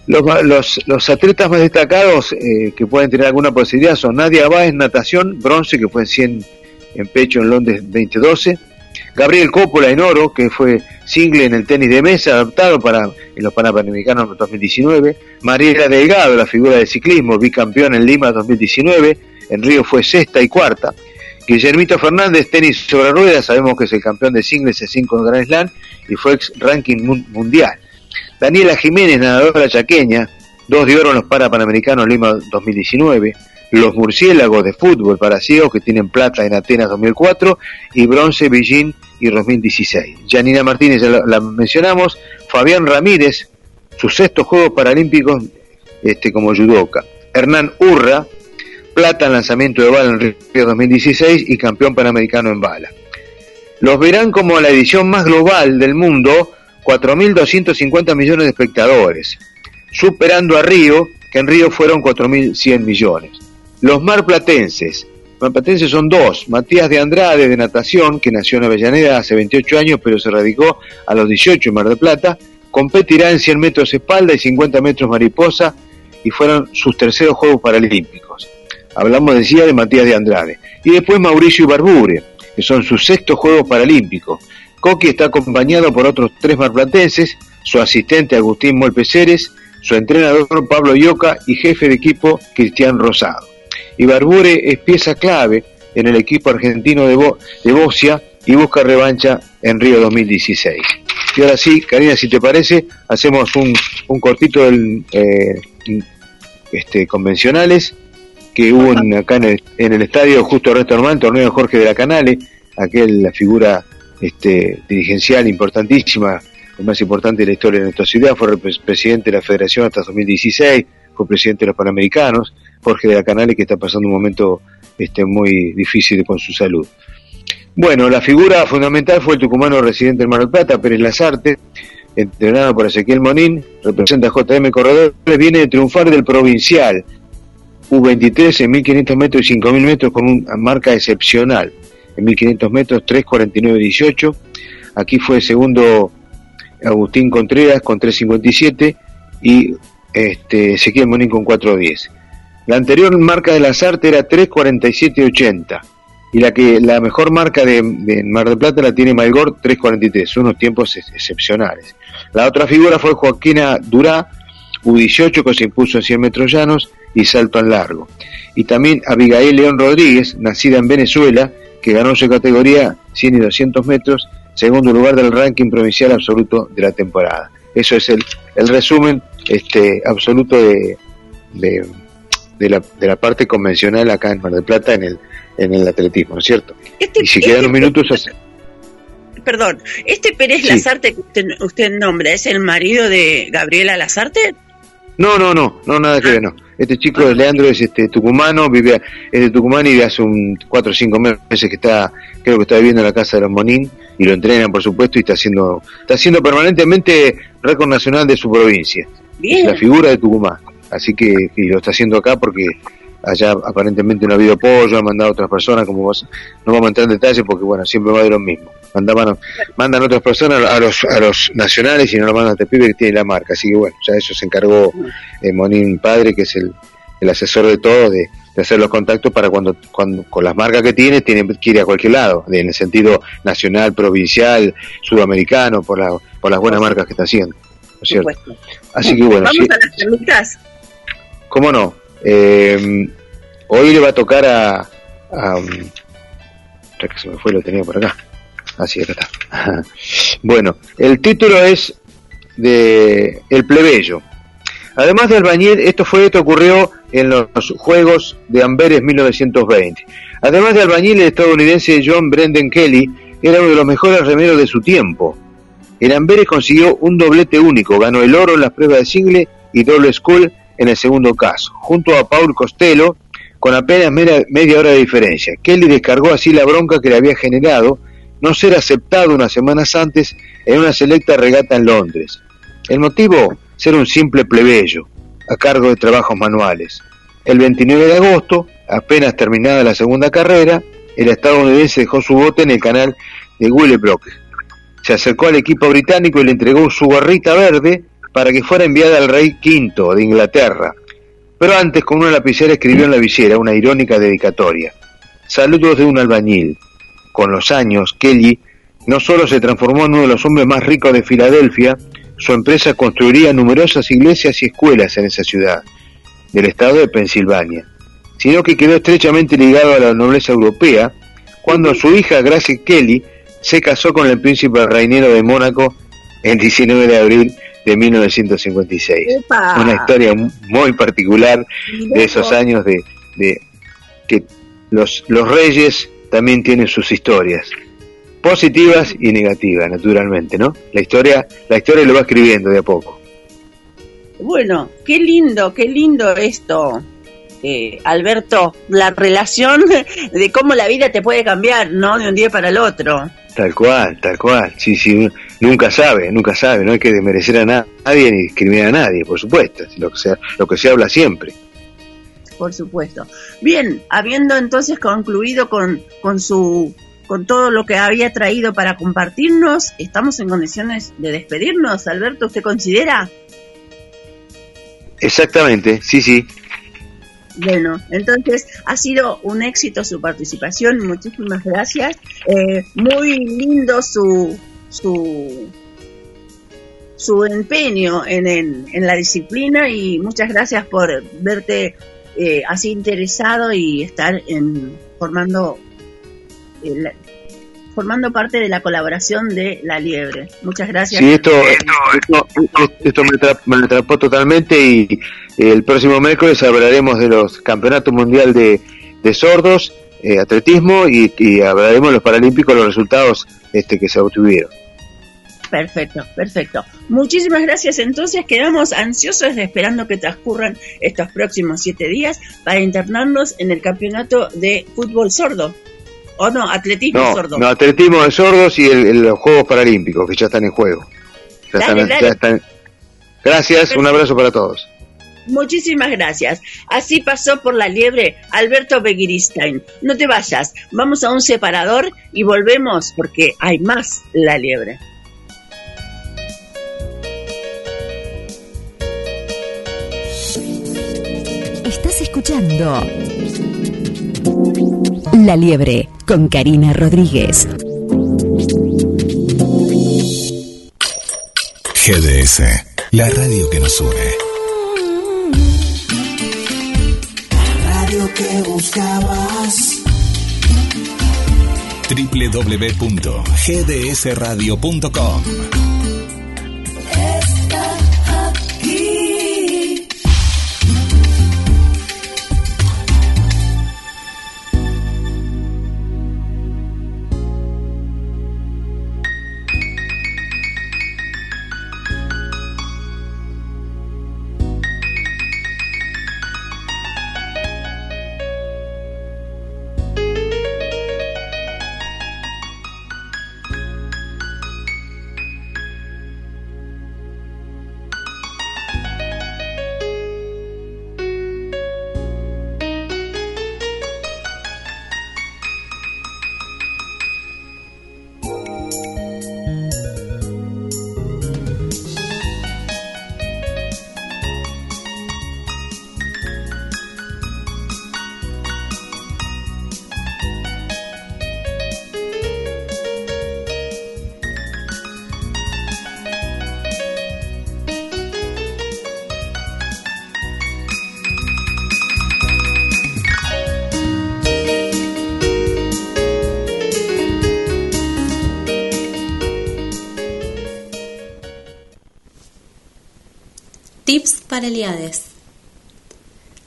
los, los, los atletas más destacados eh, que pueden tener alguna posibilidad son Nadia Báez, natación, bronce, que fue en 100 en pecho en Londres 2012. Gabriel Coppola en oro, que fue single en el tenis de mesa, adaptado para en los Panamericanos 2019. Mariela Delgado, la figura del ciclismo, bicampeón en Lima 2019. En Río fue sexta y cuarta. Guillermito Fernández, tenis sobre ruedas, sabemos que es el campeón de singles en 5 en Grand Slam y fue ex ranking mun- mundial. Daniela Jiménez, nadadora chaqueña, dos de oro en los Parapanamericanos Lima 2019. Los murciélagos de fútbol para ciegos que tienen plata en Atenas 2004 y bronce Beijing y 2016. Janina Martínez, ya la, mencionamos. Fabián Ramírez, sus sextos Juegos Paralímpicos este, como judoka. Hernán Urra, plata en lanzamiento de bala en Río 2016 y campeón panamericano en bala. Los verán como la edición más global del mundo, 4.250 millones de espectadores, superando a Río, que en Río fueron 4.100 millones. Los marplatenses, marplatenses son dos, Matías de Andrade de natación, que nació en Avellaneda hace 28 años, pero se radicó a los 18 en Mar del Plata, competirá en 100 metros espalda y 50 metros mariposa, y fueron sus terceros Juegos Paralímpicos. Hablamos, decía, de Matías de Andrade. Y después Mauricio Ibarbure, que son sus sextos Juegos Paralímpicos. Coqui está acompañado por otros tres marplatenses, su asistente Agustín Molpeceres, su entrenador Pablo Yoca y jefe de equipo Cristian Rosado. Ibarbure es pieza clave en el equipo argentino de, de Bocia y busca revancha en Río 2016. Y ahora sí, Karina, si te parece, hacemos un, un cortito del eh, este, convencionales que hubo en- acá en el, en el estadio justo el torneo Jorge de la Canale, aquel la figura este, dirigencial importantísima, el más importante de la historia de nuestra ciudad, fue presidente de la federación hasta 2016, fue presidente de los Panamericanos, Jorge de la Canale que está pasando un momento este, muy difícil con su salud. Bueno, la figura fundamental fue el tucumano residente en Mar del Plata, Pérez Lazarte, entrenado por Ezequiel Monín, representa a JM Corredores, viene de triunfar del provincial, U23 en 1500 metros y 5000 metros con una marca excepcional. En 1500 metros 3.49.18. Aquí fue segundo Agustín Contreras con 3.57 y este, Ezequiel Monín con 4.10. La anterior marca de Lazarte era 3.47.80 y la que la mejor marca de, Mar del Plata la tiene Malgor 3.43, unos tiempos ex- excepcionales. La otra figura fue Joaquina Durá, U18 que se impuso en 100 metros llanos y salto en largo. Y también Abigail León Rodríguez, nacida en Venezuela, que ganó su categoría 100 y 200 metros, segundo lugar del ranking provincial absoluto de la temporada. Eso es el, el resumen este, absoluto de, de, de la, de la parte convencional acá en Mar del Plata en el, en el atletismo, ¿no es cierto? y si quedan unos minutos... hace- Perdón, este Pérez Sí. Lazarte que usted, usted nombra, ¿es el marido de Gabriela Lazarte? No, no, no, no, nada que ver, no. Este chico de Leandro es este tucumano, vive, es de Tucumán y hace un cuatro o cinco meses que está, creo que está viviendo en la casa de los Monín y lo entrenan por supuesto y está haciendo, está haciendo permanentemente récord nacional de su provincia. Bien. Es la figura de Tucumán. Así que y lo está haciendo acá porque allá aparentemente no ha habido apoyo, han mandado otras personas, como vos, no vamos a entrar en detalles porque bueno, siempre va de lo mismo. Mandaban, mandan otras personas a los, a los nacionales y no lo mandan a este pibe que tiene la marca. Así que bueno, ya eso se encargó eh, Monín Padre, que es el, el asesor de todo, de, de hacer los contactos para cuando, cuando con las marcas que tiene, tiene que ir a cualquier lado, de- en el sentido nacional, provincial, sudamericano, por, la, por las buenas marcas que está haciendo. ¿no es cierto? Así que bueno, Vamos a las preguntas. ¿Cómo no? Eh, hoy le va a tocar a... a um, que se me fue, lo tenía por acá. Así, acá está. bueno, el título es de El plebeyo. Además de albañil, esto fue esto ocurrió en los Juegos de Amberes 1920. Además de albañil, el estadounidense John Brendan Kelly era uno de los mejores remeros de su tiempo. En Amberes consiguió un doblete único, ganó el oro en las pruebas de single y doble school en el segundo caso, junto a Paul Costello, con apenas media hora de diferencia. Kelly descargó así la bronca que le había generado no ser aceptado unas semanas antes en una selecta regata en Londres. El motivo, ser un simple plebeyo, a cargo de trabajos manuales. El 29 de agosto, apenas terminada la segunda carrera, el estadounidense dejó su bote en el canal de Willebroek. Se acercó al equipo británico y le entregó su gorrita verde para que fuera enviada al rey V de Inglaterra. Pero antes con una lapicera escribió en la visera una irónica dedicatoria. Saludos de un albañil. Con los años, Kelly no solo se transformó en uno de los hombres más ricos de Filadelfia, su empresa construiría numerosas iglesias y escuelas en esa ciudad, del estado de Pensilvania, sino que quedó estrechamente ligado a la nobleza europea cuando su hija Grace Kelly se casó con el príncipe reinero de Mónaco el 19 de abril de 1956. Una historia muy particular de esos años de, de que los, los reyes también tienen sus historias positivas y negativas, naturalmente, ¿no? La historia, la historia lo va escribiendo de a poco. Bueno, qué lindo, qué lindo esto, eh, Alberto, la relación de cómo la vida te puede cambiar, ¿no? De un día para el otro. Tal cual, tal cual. Sí, sí, nunca sabe, nunca sabe. No hay que desmerecer a nadie ni discriminar a nadie, por supuesto. Lo que se, lo que se habla siempre. Por supuesto. Bien, habiendo entonces concluido con, con su con todo lo que había traído para compartirnos, ¿estamos en condiciones de despedirnos, Alberto? ¿Usted considera? Exactamente, sí, sí. Bueno, entonces ha sido un éxito su participación, muchísimas gracias. Eh, muy lindo su, su, su empeño en, en la disciplina y muchas gracias por verte eh, así interesado y estar en, formando formando parte de la colaboración de La Liebre. Muchas gracias. Sí, esto, esto, me, atrapó totalmente y el próximo miércoles hablaremos de los campeonatos mundial de, sordos, eh, atletismo y, hablaremos de los paralímpicos, los resultados este, que se obtuvieron. Perfecto, perfecto. Muchísimas gracias. Entonces quedamos ansiosos esperando que transcurran estos próximos siete días para internarnos en el campeonato de fútbol sordo ¿O no? Atletismo no, sordo. No, atletismo de sordos y el, los Juegos Paralímpicos, que ya están en juego. Gracias, un abrazo para todos. Muchísimas gracias. Así pasó por la liebre Alberto Begiristain. No te vayas, vamos a un separador y volvemos porque hay más la liebre. Escuchando La Liebre con Karina Rodríguez. GDS, la radio que nos une. La radio que buscabas. www.gdsradio.com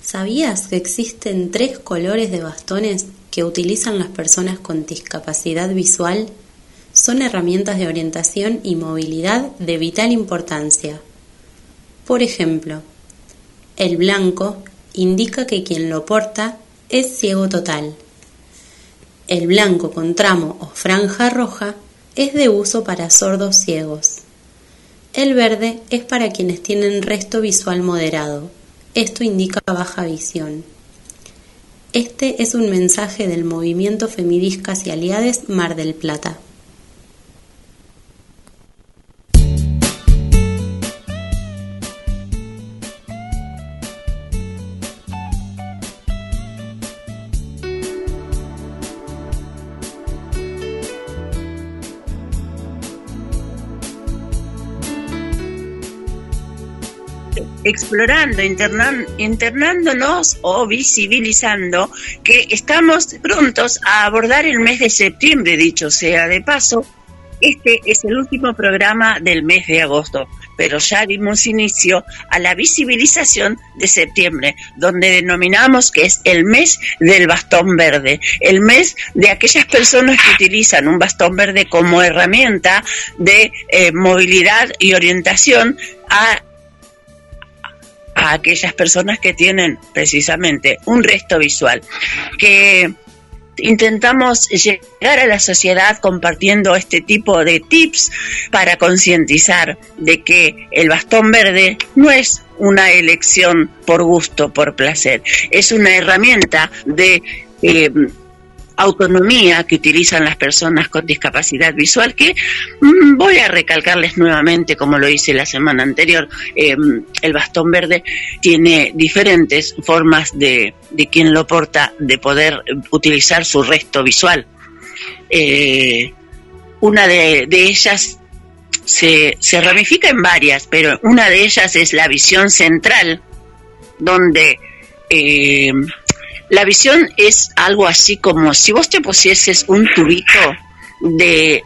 ¿Sabías que existen tres colores de bastones que utilizan las personas con discapacidad visual? Son herramientas de orientación y movilidad de vital importancia. Por ejemplo, el blanco indica que quien lo porta es ciego total. El blanco con tramo o franja roja es de uso para sordos ciegos. El verde es para quienes tienen resto visual moderado. Esto indica baja visión. Este es un mensaje del movimiento Femidiscas y Aliades Mar del Plata. Explorando, internándonos o visibilizando que estamos prontos a abordar el mes de septiembre, dicho sea de paso. Este es el último programa del mes de agosto, pero ya dimos inicio a la visibilización de septiembre, donde denominamos que es el mes del bastón verde, el mes de aquellas personas que utilizan un bastón verde como herramienta de eh, movilidad y orientación a a aquellas personas que tienen precisamente un resto visual, que intentamos llegar a la sociedad compartiendo este tipo de tips para concientizar de que el bastón verde no es una elección por gusto, por placer, es una herramienta de eh, autonomía que utilizan las personas con discapacidad visual, que mm, voy a recalcarles nuevamente, como lo hice la semana anterior, em, el bastón verde tiene diferentes formas de, de quien lo porta de poder utilizar su resto visual. Eh, una de, ellas se, se ramifica en varias, pero una de ellas es la visión central, donde eh, la visión es algo así como si vos te pusieses un tubito de,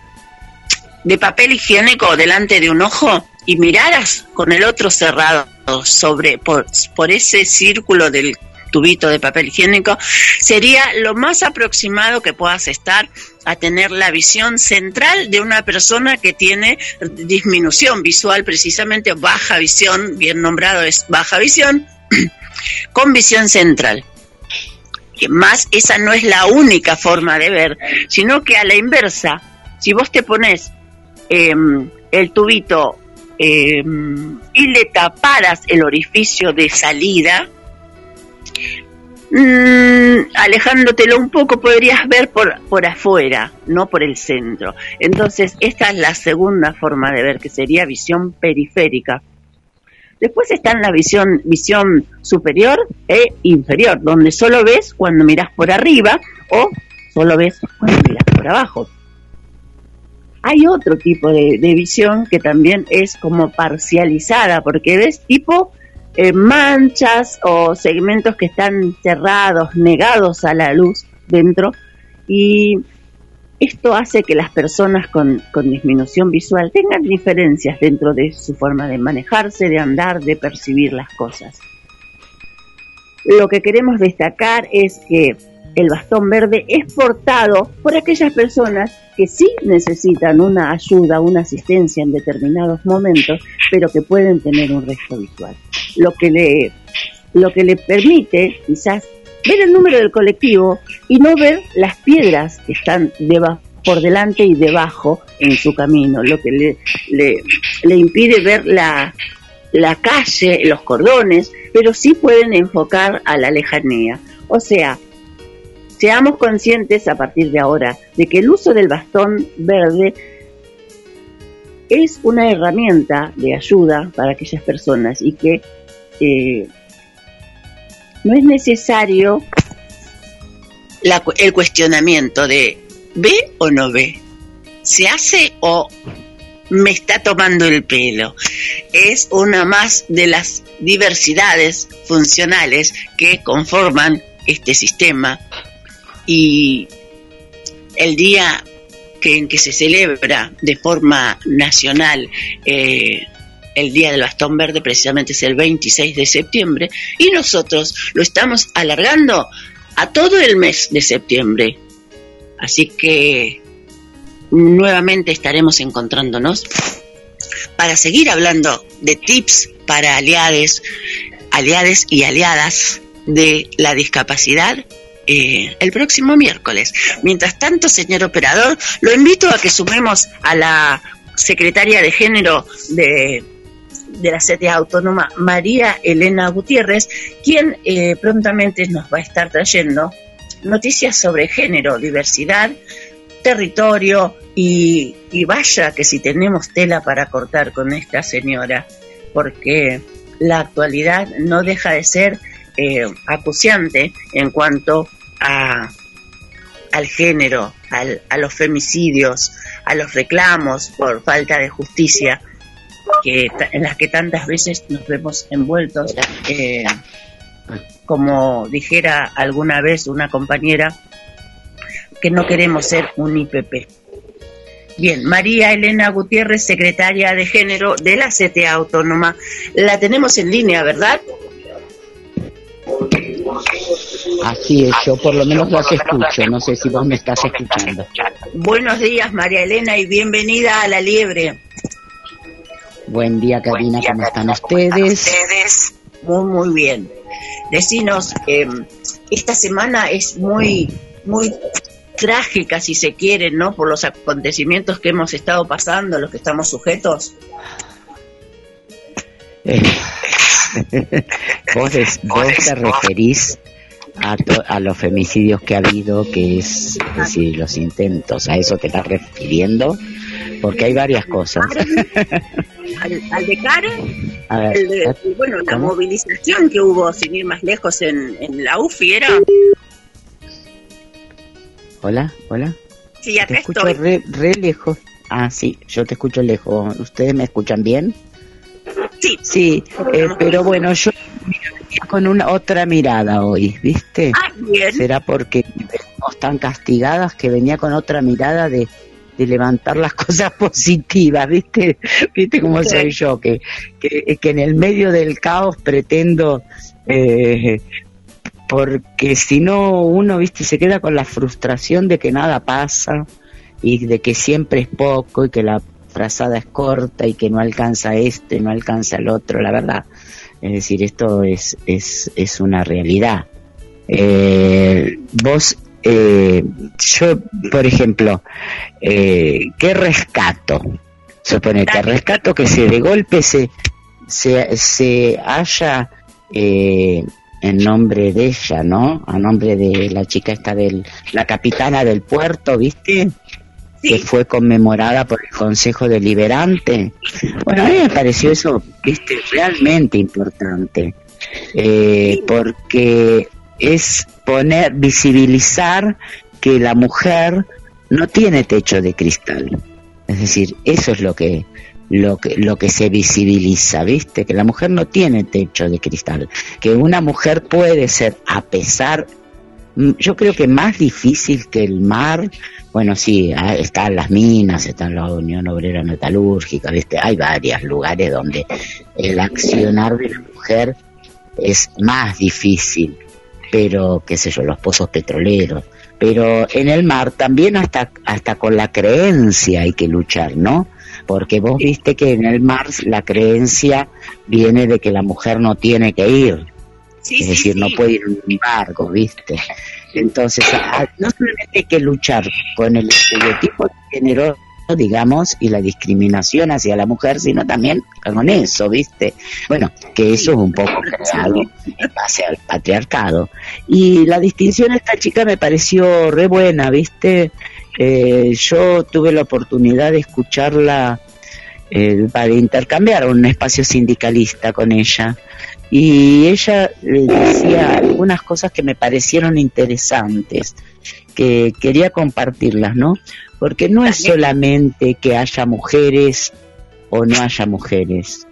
de papel higiénico delante de un ojo y miraras con el otro cerrado sobre por, por ese círculo del tubito de papel higiénico, sería lo más aproximado que puedas estar a tener la visión central de una persona que tiene disminución visual, precisamente baja visión, bien nombrado es baja visión, con visión central más esa no es la única forma de ver, sino que a la inversa, si vos te pones em, el tubito em, y le taparas el orificio de salida, mm, alejándotelo un poco podrías ver por, por afuera, no por el centro. Entonces, esta es la segunda forma de ver, que sería visión periférica. Después está en la visión, visión superior e inferior, donde solo ves cuando miras por arriba o solo ves cuando miras por abajo. Hay otro tipo de, visión que también es como parcializada, porque ves tipo eh, manchas o segmentos que están cerrados, negados a la luz dentro, y esto hace que las personas con, disminución visual tengan diferencias dentro de su forma de manejarse, de andar, de percibir las cosas. Lo que queremos destacar es que el bastón verde es portado por aquellas personas que sí necesitan una ayuda, una asistencia en determinados momentos, pero que pueden tener un resto visual. Lo que le, lo que le permite quizás ver el número del colectivo y no ver las piedras que están por delante y debajo en su camino, lo que le, le, impide ver la, la calle, los cordones, pero sí pueden enfocar a la lejanía. O sea, seamos conscientes a partir de ahora de que el uso del bastón verde es una herramienta de ayuda para aquellas personas y que eh, no es necesario el cuestionamiento de ¿ve o no ve? ¿Se hace o me está tomando el pelo? Es una más de las diversidades funcionales que conforman este sistema y el día que, en que se celebra de forma nacional eh, el Día del Bastón Verde precisamente es el 26 de septiembre y nosotros lo estamos alargando a todo el mes de septiembre. Así que nuevamente estaremos encontrándonos para seguir hablando de tips para aliades, aliades y aliadas de la discapacidad eh, el próximo miércoles. Mientras tanto, señor operador, lo invito a que sumemos a la secretaria de género de de la CTA Autónoma, María Elena Gutiérrez, quien eh, prontamente nos va a estar trayendo noticias sobre género, diversidad, territorio y, y vaya que si tenemos tela para cortar con esta señora, porque la actualidad no deja de ser eh, acuciante en cuanto a, al género, al, a los femicidios, a los reclamos por falta de justicia que en las que tantas veces nos vemos envueltos. Eh, como dijera alguna vez una compañera, que no queremos ser un IPP. Bien, María Elena Gutiérrez, secretaria de género de la CTA Autónoma. La tenemos en línea, ¿verdad? Así es, yo por lo menos las escucho, no sé si vos me estás escuchando. Buenos días, María Elena, y bienvenida a La Liebre. Buen día, Karina, ¿cómo están ustedes? Muy, muy bien. Decinos, eh, esta semana es muy, muy trágica, si se quiere, ¿no? Por los acontecimientos que hemos estado pasando, los que estamos sujetos. Eh, vos, vos te referís a, a, los femicidios que ha habido, que es, decir, los intentos, ¿a eso te estás refiriendo? Porque hay varias cosas. al, de Karen, bueno, la movilización que hubo, sin ir más lejos, en, en la UFI era Hola, hola. Sí, acá te escucho Re, lejos. Ah, sí, yo te escucho lejos. ¿Ustedes me escuchan bien? Sí. Sí, eh, pero bueno, yo con una otra mirada hoy, ¿viste? Ah, bien. Será porque estamos tan castigadas que venía con otra mirada de, de levantar las cosas positivas, ¿viste? ¿Viste cómo soy yo? Que, que, que en el medio del caos pretendo eh, porque si no uno, viste, se queda con la frustración de que nada pasa y de que siempre es poco y que la frazada es corta y que no alcanza este, no alcanza el otro, la verdad. Es decir, esto es, es, es una realidad. Eh, vos, eh, yo, por ejemplo, eh, ¿qué rescato? Suponete, rescato que se de golpe se, se, se haya eh, en nombre de ella, ¿no? A nombre de la chica esta del, la capitana del puerto, ¿viste? Que fue conmemorada por el Consejo Deliberante. Bueno, a mí me pareció eso, viste, realmente importante. Eh, porque es poner, visibilizar que la mujer no tiene techo de cristal. Es decir, eso es lo que lo que, lo que se visibiliza, ¿viste? Que la mujer no tiene techo de cristal, que una mujer puede ser, a pesar, mm, yo creo que más difícil que el mar, bueno, sí, ah, están las minas, están la Unión Obrera Metalúrgica, ¿viste? Hay varios lugares donde el accionar de la mujer es más difícil, pero, qué sé yo, los pozos petroleros, pero en el mar también hasta, hasta con la creencia hay que luchar, ¿no? porque vos viste que en el mar la creencia viene de que la mujer no tiene que ir, es decir, no puede ir un barco, viste. Entonces, no solamente hay que luchar con el estereotipo de género, digamos, y la discriminación hacia la mujer, sino también con eso, ¿viste? Bueno, que eso es un poco creado en base al patriarcado. Y la distinción de esta chica me pareció re buena, ¿viste? Eh, yo tuve la oportunidad de escucharla eh, para intercambiar un espacio sindicalista con ella y ella le decía algunas cosas que me parecieron interesantes que quería compartirlas, ¿no? Porque no es solamente que haya mujeres o no haya mujeres,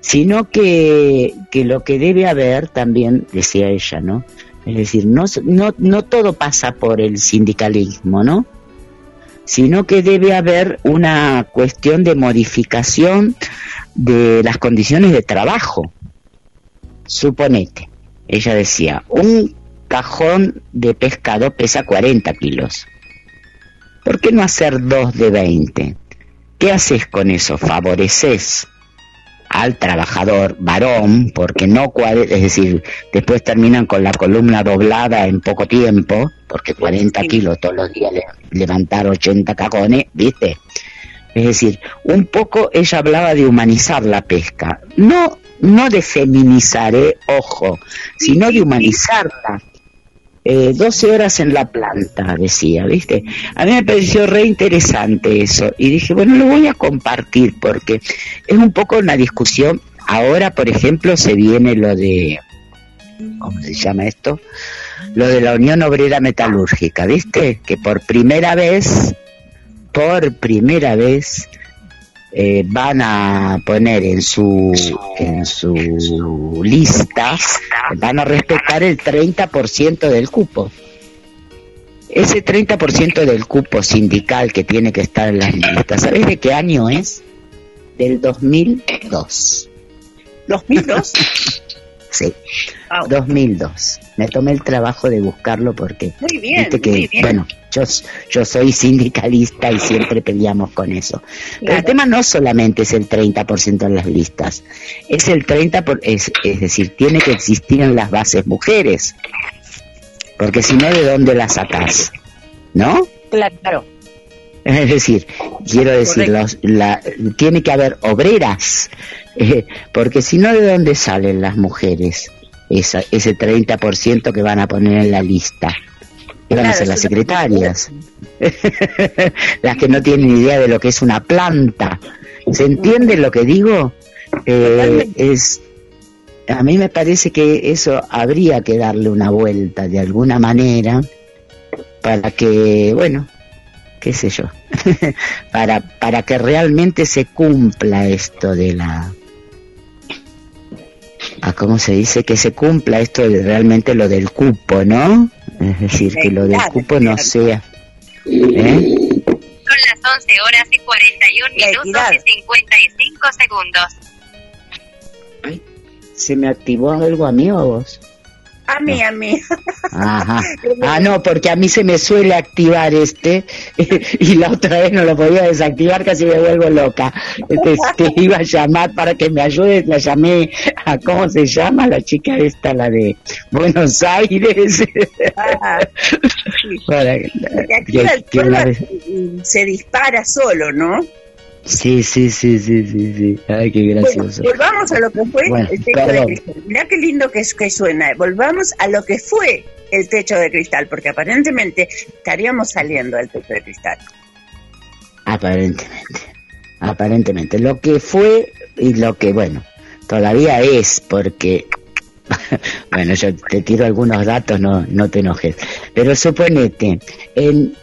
sino que, que lo que debe haber también, decía ella, ¿no? Es decir, no, no, no todo pasa por el sindicalismo, ¿no? sino que debe haber una cuestión de modificación de las condiciones de trabajo. Suponete, ella decía, un cajón de pescado pesa 40 kilos. ¿Por qué no hacer dos de 20? ¿Qué haces con eso? ¿Favoreces al trabajador varón, porque no, es decir, después terminan con la columna doblada en poco tiempo, porque 40 kilos todos los días levantar 80 cajones, ¿viste? Es decir, un poco ella hablaba de humanizar la pesca, no, no de feminizar, eh, ojo, sino de humanizarla. Eh, 12 horas en la planta, decía, ¿viste? A mí me pareció re interesante eso y dije, bueno, lo voy a compartir porque es un poco una discusión. Ahora, por ejemplo, se viene lo de, ¿cómo se llama esto? Lo de la Unión Obrera Metalúrgica, ¿viste? Que por primera vez por primera vez eh, van a poner en su en su lista van a respetar el 30% del cupo. Ese 30% del cupo sindical que tiene que estar en las listas, ¿sabes de qué año es? Del 2002. ¿2002? sí, 2002. Me tomé el trabajo de buscarlo porque Muy bien, viste que muy bien. bueno, yo yo soy sindicalista y siempre peleamos con eso. Pero el tema no solamente es el 30% en las listas, es el 30 por, es, es decir, tiene que existir en las bases mujeres. Porque si no de dónde las sacas? ¿No? Claro. Es decir, quiero decir, los- la, tiene que haber obreras, eh, porque si no, ¿de dónde salen las mujeres? Esa, ese 30% que van a poner en la lista. ¿Qué van a ser las secretarias? las que no tienen idea de lo que es una planta. ¿Se entiende lo que digo? Eh, es a mí me parece que eso habría que darle una vuelta de alguna manera para que, bueno, qué sé yo, para, para que realmente se cumpla esto de la... ¿A cómo se dice? Que se cumpla esto de realmente lo del cupo, ¿no? Es decir, que lo del cupo no sea... ¿eh? Son las 11 horas y 41 La minutos y 55 segundos. ¿Se me activó algo a mí o a vos? A mí, a mí. Ajá. Ah, no, porque a mí se me suele activar este y la otra vez no lo podía desactivar, casi me vuelvo loca. Te, te iba a llamar para que me ayudes, la llamé a, ¿cómo se llama? La chica esta, la de Buenos Aires. Ah, Para- que- que se dispara solo, ¿no? Sí, sí, sí, sí, sí, sí. Ay, qué Bueno, gracioso. volvamos a lo que fue Bueno, el techo de cristal. Mirá qué lindo que, es, que suena. Volvamos a lo que fue el techo de cristal, porque aparentemente estaríamos saliendo del techo de cristal. Aparentemente. Aparentemente. Lo que fue y lo que, bueno, todavía es, porque. bueno, yo te tiro algunos datos, no, no te enojes. Pero suponete, en,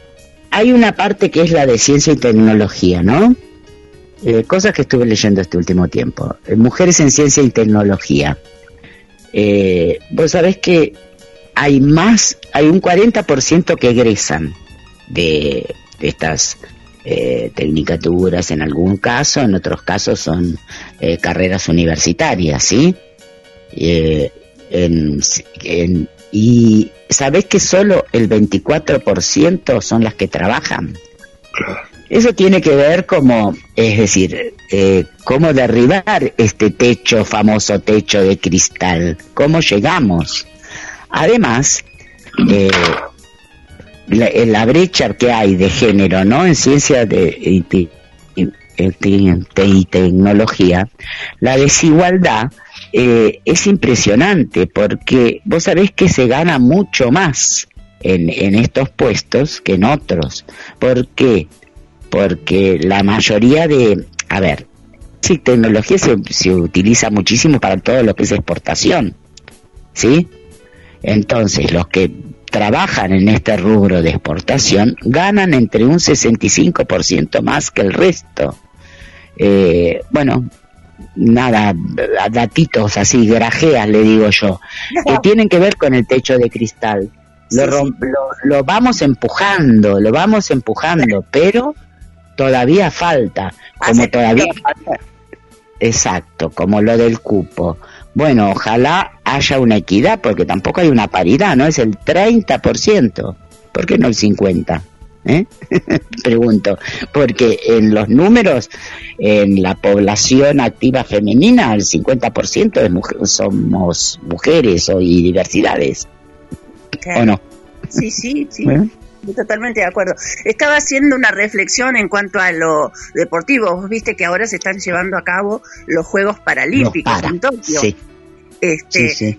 hay una parte que es la de ciencia y tecnología, ¿no? Eh, cosas que estuve leyendo este último tiempo. Eh, mujeres en ciencia y tecnología. Eh, Vos sabés que hay más, hay un 40% que egresan de, de estas eh, tecnicaturas en algún caso, en otros casos son eh, carreras universitarias, ¿sí? Eh, en- y sabés que solo el 24% son las que trabajan. Eso tiene que ver como, es decir, eh, cómo derribar este techo, famoso techo de cristal, cómo llegamos. Además, eh, la, eh, brecha que hay de género, ¿no? En ciencia de, y tecnología, la desigualdad eh, es impresionante porque vos sabés que se gana mucho más en, en estos puestos que en otros. ¿Por qué? Porque la mayoría de, a ver, sí, tecnología se, se utiliza muchísimo para todo lo que es exportación, ¿sí? Entonces, los que trabajan en este rubro de exportación ganan entre un 65% más que el resto. Eh, bueno, nada, datitos así, grajeas, le digo yo, que tienen que ver con el techo de cristal. Lo, lo, lo vamos empujando, lo vamos empujando, pero todavía falta, como todavía Exacto, como lo del cupo. Bueno, ojalá haya una equidad, porque tampoco hay una paridad, ¿no? Es el 30%. ¿Por qué no el 50%? ¿Eh? Pregunto, porque en los números, en la población activa femenina, el 50% es mujer- somos mujeres o y diversidades, ¿o no? Sí, sí, sí. Totalmente de acuerdo. Estaba haciendo una reflexión en cuanto a lo deportivo. Vos viste que ahora se están llevando a cabo los Juegos Paralímpicos en Tokio. Este,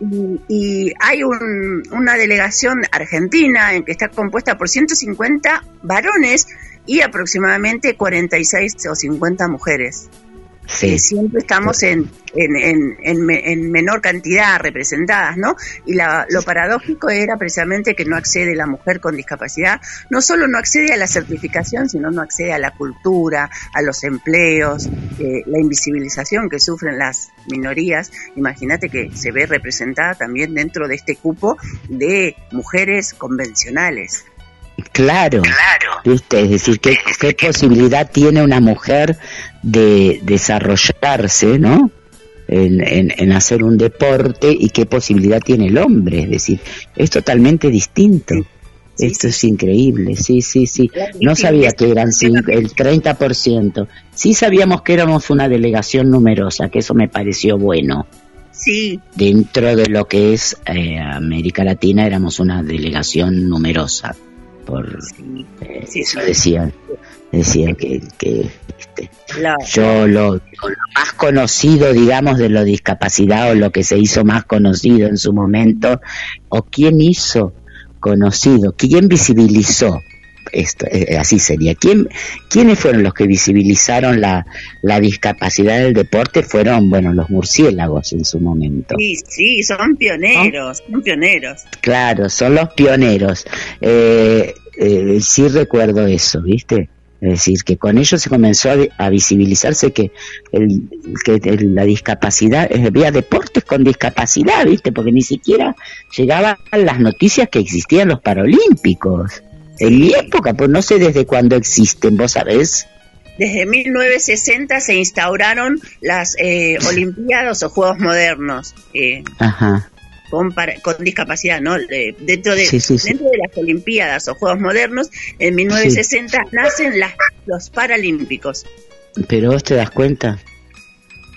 Y, hay una delegación argentina en que está compuesta por 150 varones y aproximadamente 46 o 50 mujeres. Sí. siempre estamos en, en, en, menor cantidad representadas, ¿no? Y lo paradójico era precisamente que no accede la mujer con discapacidad, no solo no accede a la certificación, sino no accede a la cultura, a los empleos, eh, la invisibilización que sufren las minorías. Imagínate que se ve representada también dentro de este cupo de mujeres convencionales. Claro, ¿viste? es decir, ¿qué, ¿qué, posibilidad tiene una mujer de desarrollarse, ¿no? En, en, hacer un deporte y qué posibilidad tiene el hombre, es decir, es totalmente distinto. Esto es increíble, sí, sí, sí. No sabía que eran el 30%. Sí sabíamos que éramos una delegación numerosa, que eso me pareció bueno. Sí. Dentro de lo que es eh, América Latina éramos una delegación numerosa por eso decían decían que, que este, yo lo, más conocido digamos de la discapacidad o lo que se hizo más conocido en su momento o quién hizo conocido quién visibilizó esto, eh, así sería. ¿Quién, ¿Quiénes fueron los que visibilizaron la, la discapacidad del deporte? Fueron, bueno, los murciélagos en su momento. Sí, sí, son pioneros, son pioneros. Claro, son los pioneros. Eh, eh, sí recuerdo eso, ¿viste? Es decir, que con ellos se comenzó a, visibilizarse que, el, que la discapacidad, eh, había deportes con discapacidad, ¿viste? Porque ni siquiera llegaban las noticias que existían los Paralímpicos. En mi época, pues no sé desde cuándo existen, vos sabés. Desde 1960 se instauraron las eh, Olimpiadas o Juegos Modernos. Eh, Ajá. Con, con, discapacidad, ¿no? dentro, de, dentro de las Olimpiadas o Juegos Modernos, en 1960 nacen las, los Paralímpicos. Pero vos te das cuenta,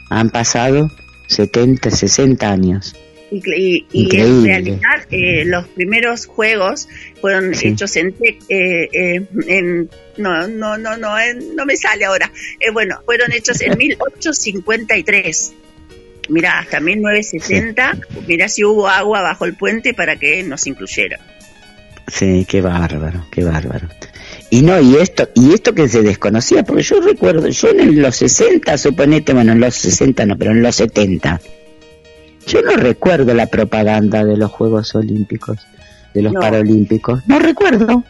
han pasado 70, 60 años. Y, en realidad eh, los primeros juegos fueron hechos en, eh, eh, en, no no no no no me sale ahora. Bueno fueron hechos en 1853 mira hasta 1960 mira si hubo agua bajo el puente para que nos incluyera sí qué bárbaro qué bárbaro. Y no, y esto, y esto que se desconocía, porque yo recuerdo, yo en los 60, suponete, bueno, en los 60 no, pero en los 70, yo no recuerdo la propaganda de los Juegos Olímpicos, de los Paralímpicos. No recuerdo.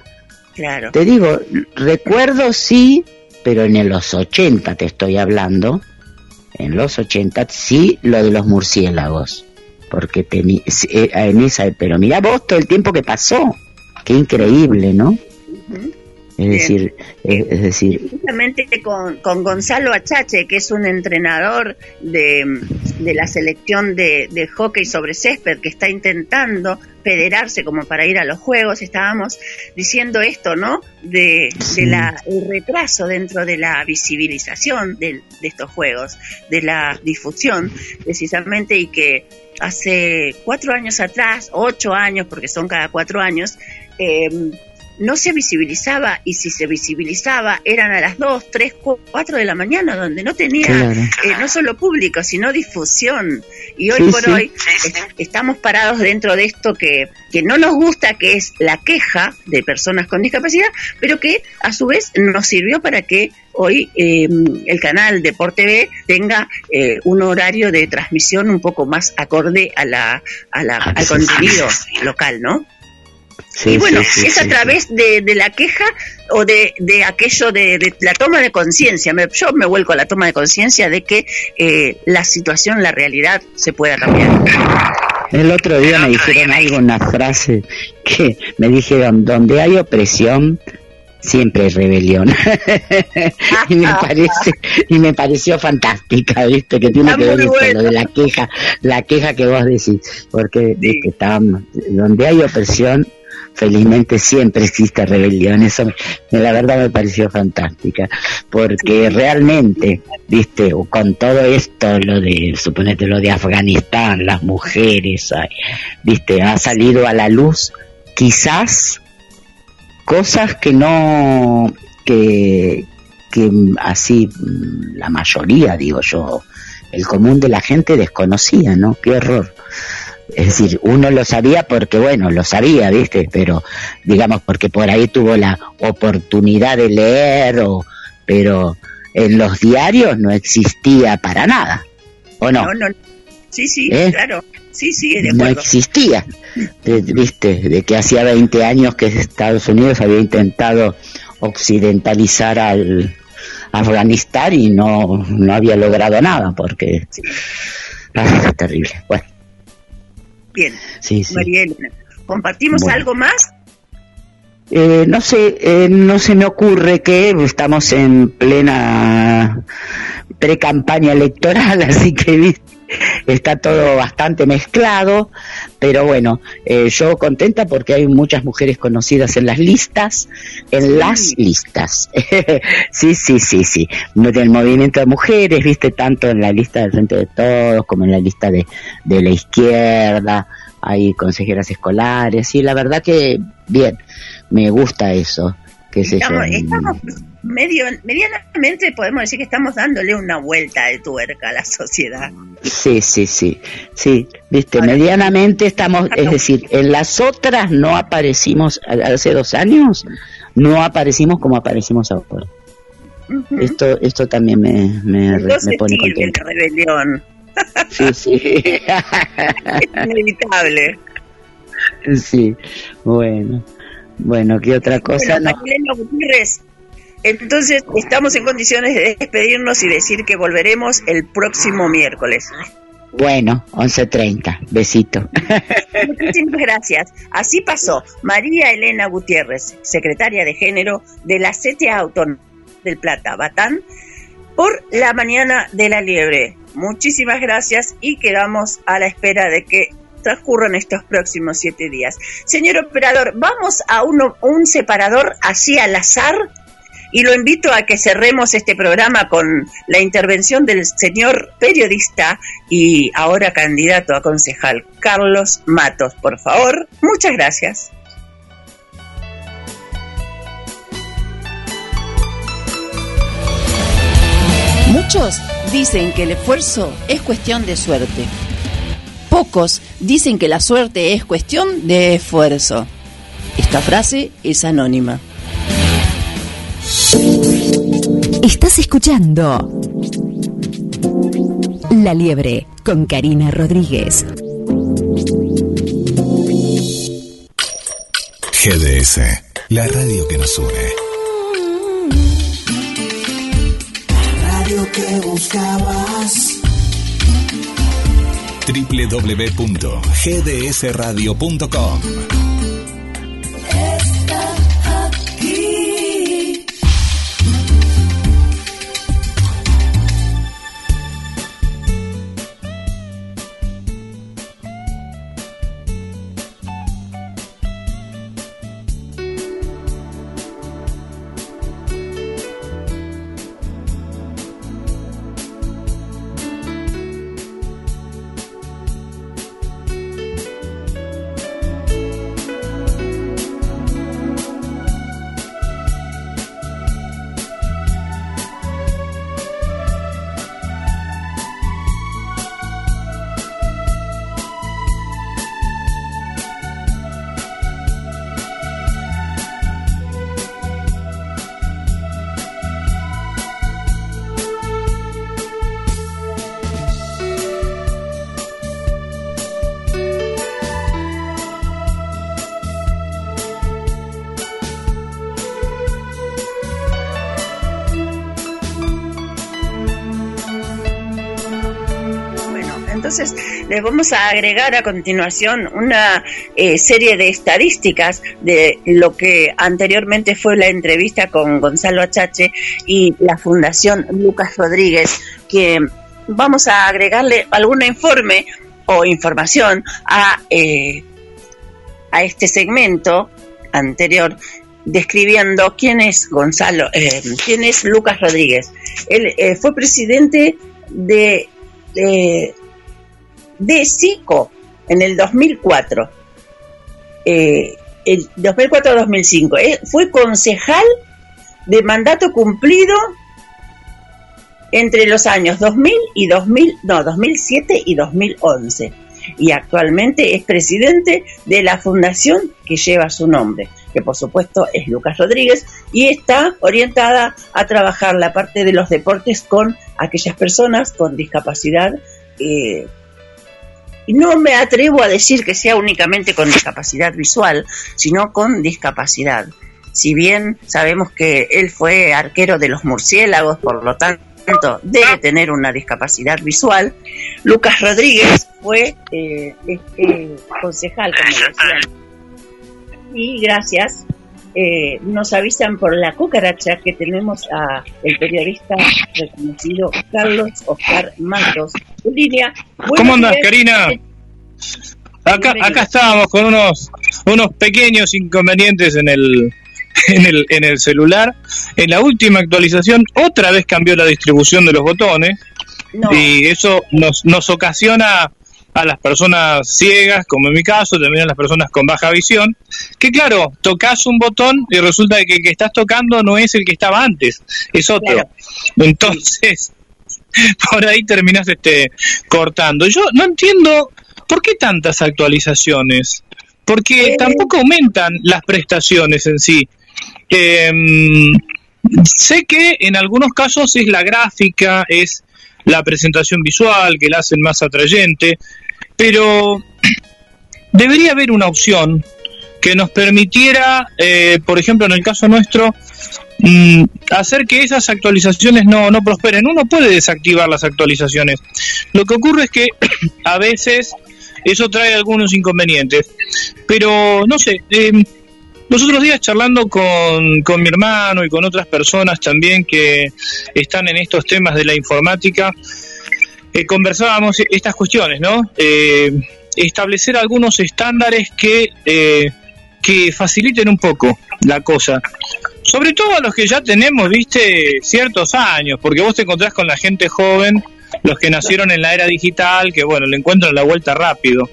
Claro. Te digo, recuerdo sí, pero en los 80 te estoy hablando. En los 80 sí lo de los murciélagos. Porque tenía eh, en esa, pero mira vos todo el tiempo que pasó. Qué increíble, ¿no? Es decir, es, decir... Justamente con, con, Gonzalo Achache, que es un entrenador de, de la selección de, de, hockey sobre césped, que está intentando federarse como para ir a los Juegos, estábamos diciendo esto, ¿no? De, de la, el retraso dentro de la visibilización de, de estos Juegos, de la difusión, precisamente, y que hace cuatro años atrás, ocho años, porque son cada cuatro años, eh, no se visibilizaba y si se visibilizaba eran a las 2, 3, 4 de la mañana donde no tenía eh, no solo público sino difusión. Y hoy por hoy estamos parados dentro de esto que, que no nos gusta que es la queja de personas con discapacidad pero que a su vez nos sirvió para que hoy eh, el canal Deporte B tenga eh, un horario de transmisión un poco más acorde a la, a la al contenido local, ¿no? Y bueno, es a través de, la queja o de, de aquello de, la toma de conciencia. Yo me vuelco a la toma de conciencia de que eh, la situación, la realidad se pueda cambiar. El otro día me dijeron algo, una frase que me dijeron, donde hay opresión, siempre hay rebelión. y me parece, y me pareció fantástica, viste, que tiene que ver con lo de la queja, la queja que vos decís, porque donde hay opresión, felizmente siempre existe rebelión, eso la verdad me pareció fantástica, porque realmente, viste, con todo esto, lo de, suponete lo de Afganistán, las mujeres, viste, ha salido a la luz quizás cosas que no, que, que así la mayoría, digo yo, el común de la gente desconocía, ¿no? Qué horror. Es decir, uno lo sabía porque, bueno, lo sabía, ¿viste? Pero, digamos, porque por ahí tuvo la oportunidad de leer, o, pero en los diarios no existía para nada, ¿o no? No, no. Sí, sí, ¿Eh? claro. Sí, sí, de no acuerdo. existía. De- ¿Viste? De que hacía 20 años que Estados Unidos había intentado occidentalizar al Afganistán y no, no había logrado nada porque... Ah, terrible. Bueno, Bien. sí, sí. María Elena, ¿compartimos Bueno. algo más? Eh, no sé, eh, no se me ocurre que estamos en plena pre-campaña electoral, así que está todo bastante mezclado, pero bueno, eh, yo contenta porque hay muchas mujeres conocidas en las listas, en las listas. sí, sí, sí, sí. Del movimiento de mujeres, viste, tanto en la lista del Frente de Todos como en la lista de, de la izquierda, hay consejeras escolares, y la verdad que bien, me gusta eso. Sé yo, Estamos, estamos medio, medianamente podemos decir que estamos dándole una vuelta de tuerca a la sociedad. Sí, sí, sí, sí, viste, medianamente estamos, es decir, en las otras no aparecimos, hace dos años, no aparecimos como aparecimos ahora. Esto, esto también me, me, pone contento. rebelión. Sí, sí, es inevitable. sí, bueno, bueno, ¿qué otra cosa? Bueno, entonces estamos en condiciones de despedirnos y decir que volveremos el próximo miércoles. bueno, 11.30, besito. Muchísimas gracias. Así pasó María Elena Gutiérrez, secretaria de género de la CTA Autónoma del Plata, Batán, por la mañana de la liebre. Muchísimas gracias y quedamos a la espera de que transcurran estos próximos siete días. Señor operador, vamos a uno, un separador así al azar y lo invito a que cerremos este programa con la intervención del señor periodista y ahora candidato a concejal Carlos Matos, por favor. Muchas gracias. Muchos dicen que el esfuerzo es cuestión de suerte. Pocos dicen que la suerte es cuestión de esfuerzo. Esta frase es anónima. Estás escuchando La Liebre con Karina Rodríguez. GDS, la radio que nos une. Radio que buscabas. www.gdsradio.com les vamos a agregar a continuación una eh, serie de estadísticas de lo que anteriormente fue la entrevista con Gonzalo Achache y la Fundación Lucas Rodríguez, que vamos a agregarle algún informe o información a, eh, a este segmento anterior describiendo quién es Gonzalo, eh, quién es Lucas Rodríguez. Él fue presidente de, de, de SICO en el 2004. Eh, el 2004-2005. Eh, fue concejal de mandato cumplido entre los años 2000 y 2000, no, 2007 y 2011. Y actualmente es presidente de la fundación que lleva su nombre, que por supuesto es Lucas Rodríguez, y está orientada a trabajar la parte de los deportes con aquellas personas con discapacidad. Eh, no me atrevo a decir que sea únicamente con discapacidad visual, sino con discapacidad. Si bien sabemos que él fue arquero de los murciélagos, por lo tanto debe tener una discapacidad visual, Lucas Rodríguez fue eh, este concejal, como decían. Y gracias, eh, nos avisan por la cucaracha que tenemos a el periodista reconocido Carlos Oscar Matos línea. ¿Cómo andas, Karina? Acá, acá estábamos con unos, unos pequeños inconvenientes en el, en el, en el celular. En la última actualización otra vez cambió la distribución de los botones y eso nos, nos ocasiona a las personas ciegas, como en mi caso, también a las personas con baja visión, que claro, tocas un botón y resulta que el que estás tocando no es el que estaba antes, es otro. Entonces, por ahí terminas este, cortando. Yo no entiendo por qué tantas actualizaciones, porque tampoco aumentan las prestaciones en sí. Em, sé que en algunos casos es la gráfica, es la presentación visual que la hacen más atrayente, pero debería haber una opción que nos permitiera, eh, por ejemplo, en el caso nuestro, mm, hacer que esas actualizaciones no, no prosperen. Uno puede desactivar las actualizaciones. Lo que ocurre es que a veces eso trae algunos inconvenientes. Pero no sé, eh, los otros días charlando con, con mi hermano y con otras personas también que están en estos temas de la informática, eh, conversábamos estas cuestiones, ¿no? Eh, establecer algunos estándares que, eh, que faciliten un poco la cosa. Sobre todo a los que ya tenemos, viste, ciertos años, porque vos te encontrás con la gente joven, los que nacieron en la era digital, que bueno, le encuentran la vuelta rápido.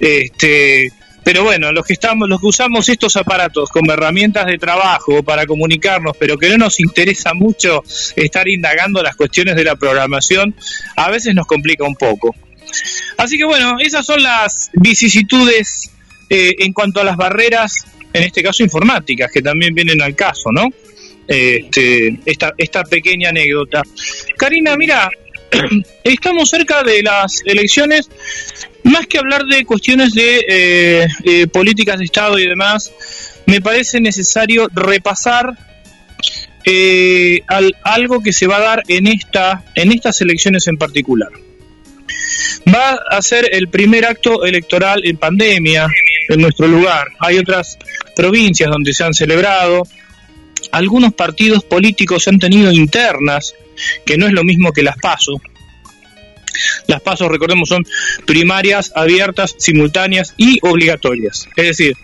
Este, pero bueno, los que estamos, los que usamos estos aparatos como herramientas de trabajo para comunicarnos, pero que no nos interesa mucho estar indagando las cuestiones de la programación, a veces nos complica un poco. Así que bueno, esas son las vicisitudes eh, en cuanto a las barreras, en este caso informáticas, que también vienen al caso, ¿no? Este, esta, esta pequeña anécdota. Karina, mira, estamos cerca de las elecciones más que hablar de cuestiones de eh, eh, políticas de Estado y demás, me parece necesario repasar eh, algo que se va a dar en, esta, en estas elecciones en particular. Va a ser el primer acto electoral en pandemia en nuestro lugar. Hay otras provincias donde se han celebrado. Algunos partidos políticos han tenido internas, que no es lo mismo que las PASO, las pasos, recordemos, son primarias, abiertas, simultáneas y obligatorias. Es decir,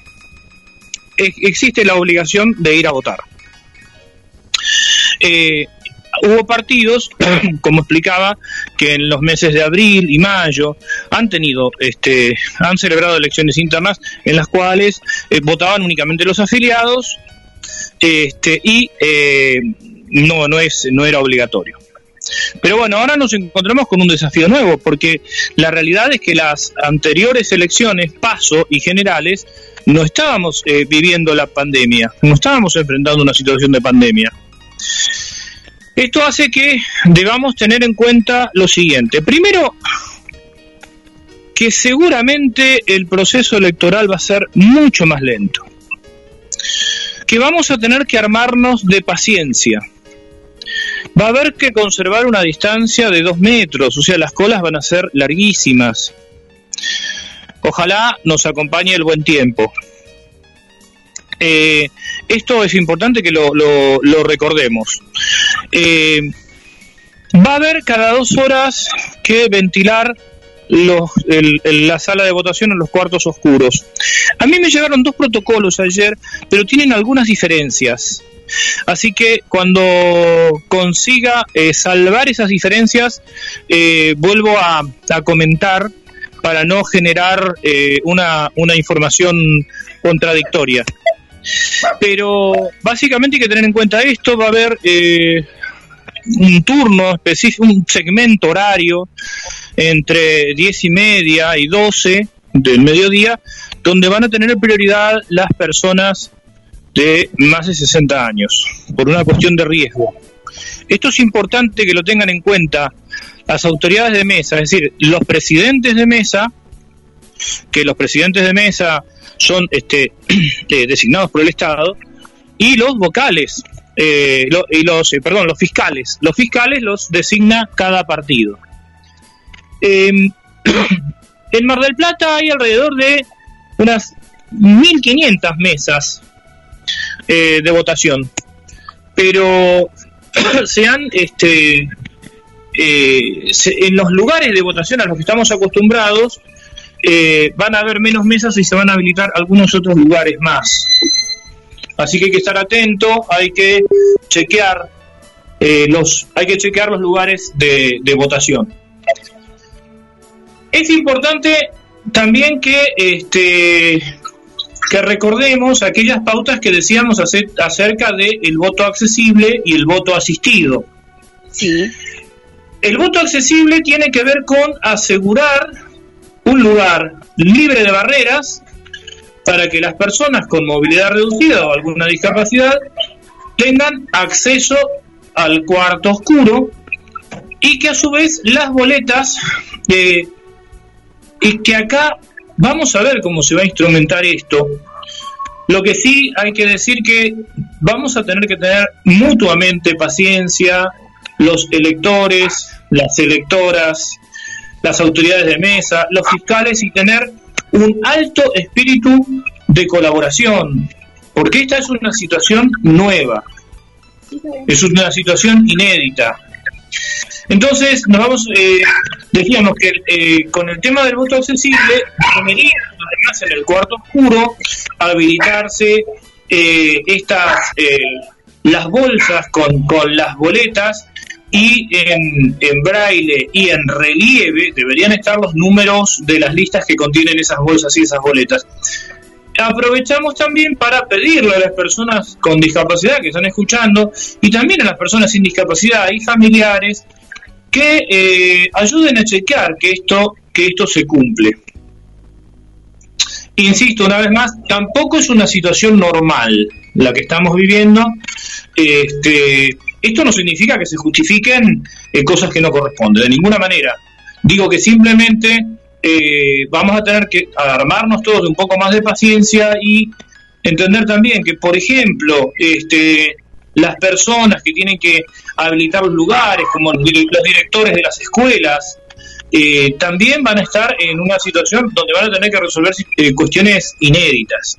existe la obligación de ir a votar. Eh, hubo partidos, como explicaba, que en los meses de abril y mayo han tenido, este, han celebrado elecciones internas en las cuales eh, votaban únicamente los afiliados, este, y eh, no, no es, no era obligatorio. Pero bueno, ahora nos encontramos con un desafío nuevo, porque la realidad es que las anteriores elecciones, paso y generales, no estábamos eh, viviendo la pandemia, no estábamos enfrentando una situación de pandemia. Esto hace que debamos tener en cuenta lo siguiente. Primero, que seguramente el proceso electoral va a ser mucho más lento. Que vamos a tener que armarnos de paciencia va a haber que conservar una distancia de dos metros, o sea, las colas van a ser larguísimas. Ojalá nos acompañe el buen tiempo. Eh, esto es importante que lo, recordemos. Eh, va a haber cada dos horas que ventilar los, la sala de votación en los cuartos oscuros. A mí me llegaron dos protocolos ayer, pero tienen algunas diferencias. Así que cuando consiga eh, salvar esas diferencias, eh, vuelvo a, comentar para no generar eh, una, una información contradictoria. Pero básicamente hay que tener en cuenta esto, va a haber eh, un turno específico, un segmento horario entre 10 y media y 12 del mediodía, donde van a tener prioridad las personas de más de 60 años, por una cuestión de riesgo. Esto es importante que lo tengan en cuenta las autoridades de mesa, es decir, los presidentes de mesa, que los presidentes de mesa son este, eh, designados por el Estado, y los vocales, eh, y los, eh, perdón, los fiscales. Los fiscales los designa cada partido. Eh, en Mar del Plata hay alrededor de unas 1.500 mesas eh, de votación, pero se han, este, eh, se- en los lugares de votación a los que estamos acostumbrados, eh, van a haber menos mesas y se van a habilitar algunos otros lugares más. Así que hay que estar atento, hay que chequear los, hay que chequear los lugares de votación. Es importante también que este que recordemos aquellas pautas que decíamos ace- acerca del voto accesible y el voto asistido. Sí. El voto accesible tiene que ver con asegurar un lugar libre de barreras para que las personas con movilidad reducida o alguna discapacidad tengan acceso al cuarto oscuro y que a su vez las boletas eh, y que acá vamos a ver cómo se va a instrumentar esto. Lo que sí hay que decir que vamos a tener que tener mutuamente paciencia, los electores, las electoras, las autoridades de mesa, los fiscales y tener un alto espíritu de colaboración, porque esta es una situación nueva, es una situación inédita. Entonces, nos vamos, eh, decíamos que eh, con el tema del voto accesible, debería, además en el cuarto oscuro, habilitarse eh, estas, eh, las bolsas con, con las boletas y en, en braille y en relieve deberían estar los números de las listas que contienen esas bolsas y esas boletas. Aprovechamos también para pedirle a las personas con discapacidad que están escuchando y también a las personas sin discapacidad y familiares que eh, ayuden a chequear que esto, que esto se cumple. Insisto una vez más, tampoco es una situación normal la que estamos viviendo. Este, esto no significa que se justifiquen eh, cosas que no corresponden, de ninguna manera. Digo que simplemente eh, vamos a tener que armarnos todos un poco más de paciencia y entender también que, por ejemplo, este, las personas que tienen que habilitar los lugares, como los dire- los directores de las escuelas, eh, también van a estar en una situación donde van a tener que resolver eh, cuestiones inéditas.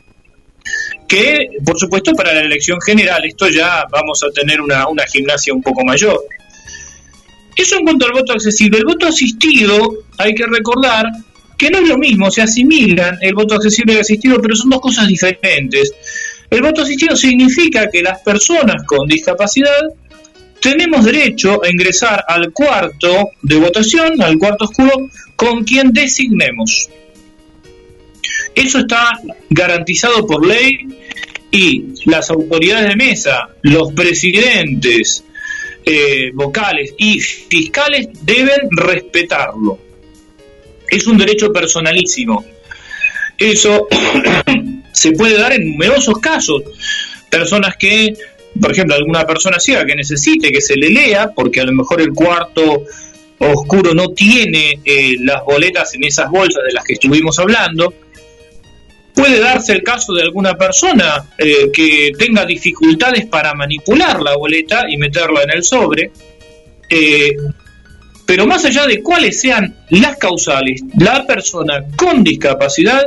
Que, por supuesto, para la elección general, esto ya vamos a tener una, una gimnasia un poco mayor. Eso en cuanto al voto accesible. El voto asistido, hay que recordar que no es lo mismo, se asimilan el voto accesible y asistido, pero son dos cosas diferentes. El voto asistido significa que las personas con discapacidad tenemos derecho a ingresar al cuarto de votación, al cuarto oscuro, con quien designemos. Eso está garantizado por ley y las autoridades de mesa, los presidentes, eh, vocales y fiscales deben respetarlo. Es un derecho personalísimo. Eso se puede dar en numerosos casos. Personas que, por ejemplo, alguna persona ciega que necesite que se le lea, porque a lo mejor el cuarto oscuro no tiene eh, las boletas en esas bolsas de las que estuvimos hablando. Puede darse el caso de alguna persona eh, que tenga dificultades para manipular la boleta y meterla en el sobre. Eh, pero más allá de cuáles sean las causales, la persona con discapacidad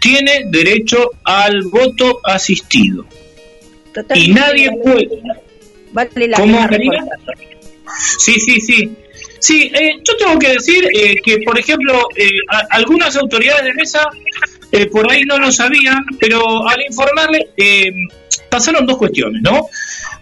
tiene derecho al voto asistido. Y nadie puede. Vale la. Sí, sí, sí. Sí, eh, yo tengo que decir eh, que, por ejemplo, eh, a- algunas autoridades de mesa eh, por ahí no lo sabían, pero al informarle eh, pasaron dos cuestiones, ¿no?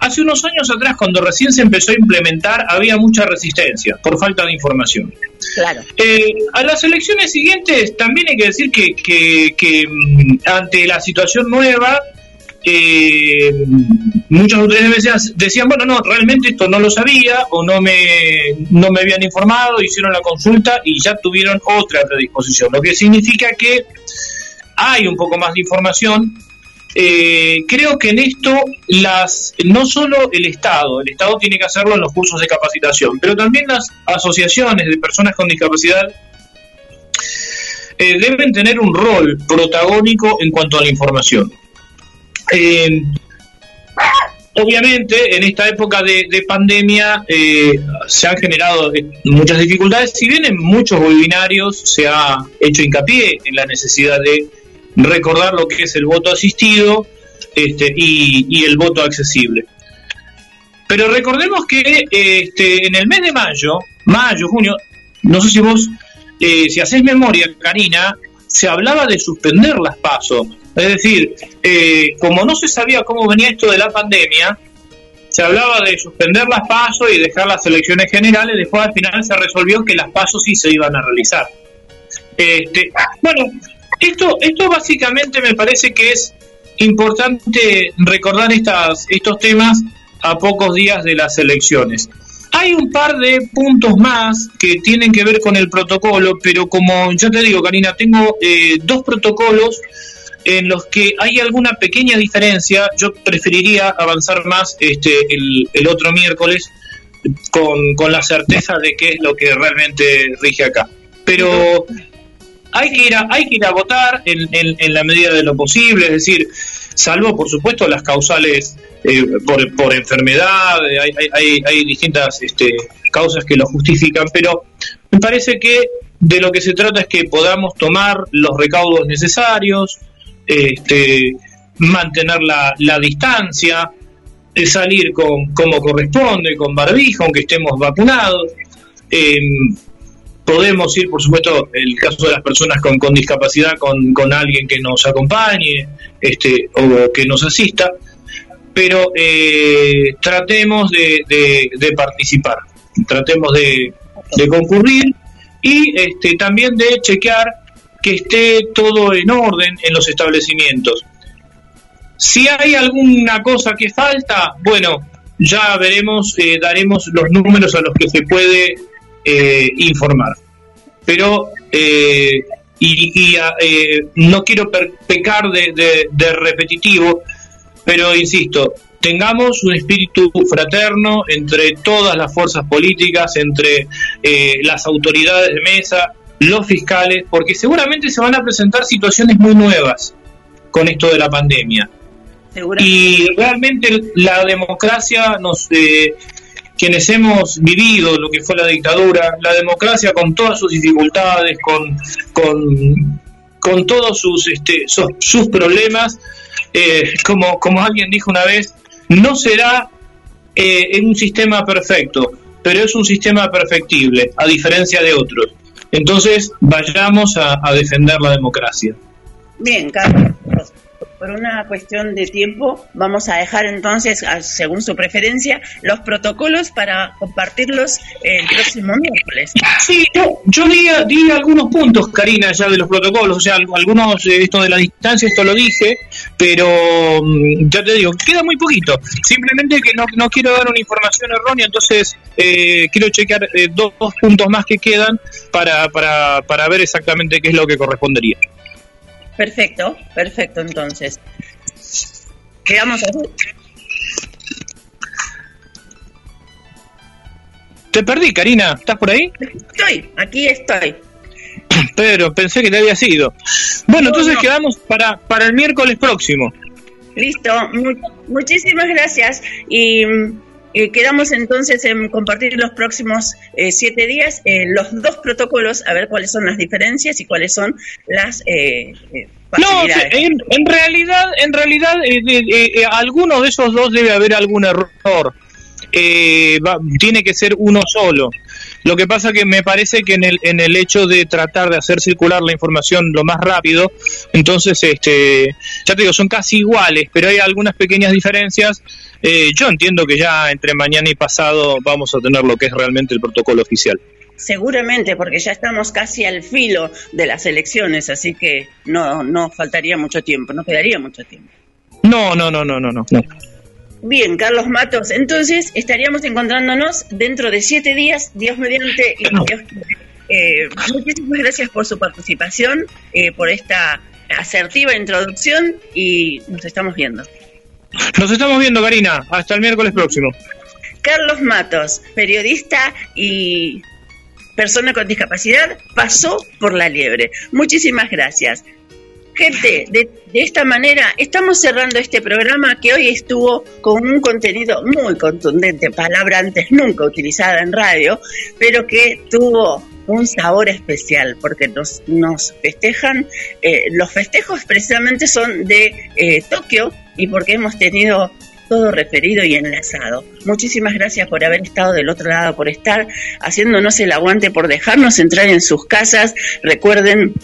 Hace unos años atrás, cuando recién se empezó a implementar, había mucha resistencia por falta de información. Claro. Eh, a las elecciones siguientes también hay que decir que, que- que, mm, ante la situación nueva, eh, muchas autoridades decían, decían, bueno, no, realmente esto no lo sabía o no me, no me habían informado, hicieron la consulta y ya tuvieron otra predisposición, lo que significa que hay un poco más de información. Eh, creo que en esto las no solo el Estado, el Estado tiene que hacerlo en los cursos de capacitación, pero también las asociaciones de personas con discapacidad eh, deben tener un rol protagónico en cuanto a la información. Eh, obviamente, en esta época de, de pandemia eh, se han generado muchas dificultades. Si bien en muchos webinarios se ha hecho hincapié en la necesidad de recordar lo que es el voto asistido este, y, el voto accesible. Pero recordemos que este, en el mes de mayo, mayo, junio, no sé si vos, eh, si haces memoria, Karina, se hablaba de suspender las pasos. Es decir, eh, como no se sabía cómo venía esto de la pandemia, se hablaba de suspender las pasos y dejar las elecciones generales, después al final se resolvió que las pasos sí se iban a realizar. Este, bueno, esto, esto básicamente me parece que es importante recordar estas, estos temas a pocos días de las elecciones. Hay un par de puntos más que tienen que ver con el protocolo, pero como ya te digo, Karina, tengo eh, dos protocolos en los que hay alguna pequeña diferencia. Yo preferiría avanzar más este, el, el otro miércoles con, con la certeza de qué es lo que realmente rige acá. Pero hay que ir a, hay que ir a votar en, en- en la medida de lo posible, es decir, salvo por supuesto las causales eh, por, por enfermedad, eh, hay, hay- hay, distintas este, causas que lo justifican, pero me parece que de lo que se trata es que podamos tomar los recaudos necesarios, este, mantener la, la distancia, eh, salir con como corresponde, con barbijo, aunque estemos vacunados. Em, podemos ir, por supuesto, el caso de las personas con, con discapacidad, con, con alguien que nos acompañe este, o que nos asista, pero eh, tratemos de, de- participar, tratemos de, de concurrir y este, también de chequear que esté todo en orden en los establecimientos. Si hay alguna cosa que falta, bueno, ya veremos, eh, daremos los números a los que se puede eh, informar. Pero, eh, y, y, ah, eh, no quiero pecar de, de- de repetitivo, pero insisto, tengamos un espíritu fraterno entre todas las fuerzas políticas, entre las autoridades de mesa, los fiscales, porque seguramente se van a presentar situaciones muy nuevas con esto de la pandemia. Y realmente la democracia nos... eh, quienes hemos vivido lo que fue la dictadura, la democracia con todas sus dificultades, con, con, con todos sus, este, sus, sus problemas, eh, como, como alguien dijo una vez, no será eh, un sistema perfecto, pero es un sistema perfectible, a diferencia de otros. Entonces, vayamos a, a defender la democracia. Bien, Carlos. Por una cuestión de tiempo, vamos a dejar entonces, según su preferencia, los protocolos para compartirlos el próximo miércoles. Sí, yo, yo di, algunos puntos, Karina, ya de los protocolos, o sea, al- algunos, esto de la distancia, esto lo dije, pero mm, ya te digo, queda muy poquito. Simplemente que no, no quiero dar una información errónea, entonces eh, quiero chequear eh, dos, dos puntos más que quedan para, para, para ver exactamente qué es lo que correspondería. Perfecto, perfecto, entonces. Quedamos así. Te perdí, Karina, ¿estás por ahí? Estoy, aquí estoy. Pero pensé que te había sido. Bueno, entonces quedamos para, para el miércoles próximo. Listo, mu- muchísimas gracias. Y, mm, eh, quedamos entonces en compartir los próximos eh, siete días eh, los dos protocolos, a ver cuáles son las diferencias y cuáles son las eh, eh, No, en, en realidad, en realidad, eh, alguno de esos dos debe haber algún error. eh, va- tiene que ser uno solo. Lo que pasa que me parece que en el, en el hecho de tratar de hacer circular la información lo más rápido, entonces, este, ya te digo, son casi iguales, pero hay algunas pequeñas diferencias. Eh, yo entiendo que ya entre mañana y pasado vamos a tener lo que es realmente el protocolo oficial. Seguramente, porque ya estamos casi al filo de las elecciones, así que no, no faltaría mucho tiempo, no quedaría mucho tiempo. No, no, no, no, no, no. no. Bien, Carlos Matos, entonces estaríamos encontrándonos dentro de siete días, Dios mediante, y Dios. Eh, muchísimas gracias por su participación, eh, por esta asertiva introducción y nos estamos viendo. Nos estamos viendo, Karina. Hasta el miércoles próximo. Carlos Matos, periodista y persona con discapacidad, pasó por la liebre. Muchísimas gracias. Gente, de, esta manera estamos cerrando este programa que hoy estuvo con un contenido muy contundente, palabra antes nunca utilizada en radio, pero que tuvo un sabor especial porque nos, nos festejan, eh, los festejos precisamente son de eh, Tokio y porque hemos tenido todo referido y enlazado. Muchísimas gracias por haber estado del otro lado, por estar haciéndonos el aguante, por dejarnos entrar en sus casas. Recuerden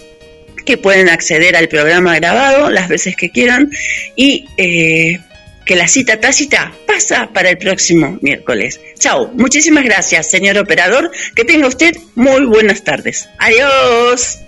que pueden acceder al programa grabado las veces que quieran y eh, que la cita tácita pasa para el próximo miércoles. Chao, muchísimas gracias, señor operador. Que tenga usted muy buenas tardes. Adiós.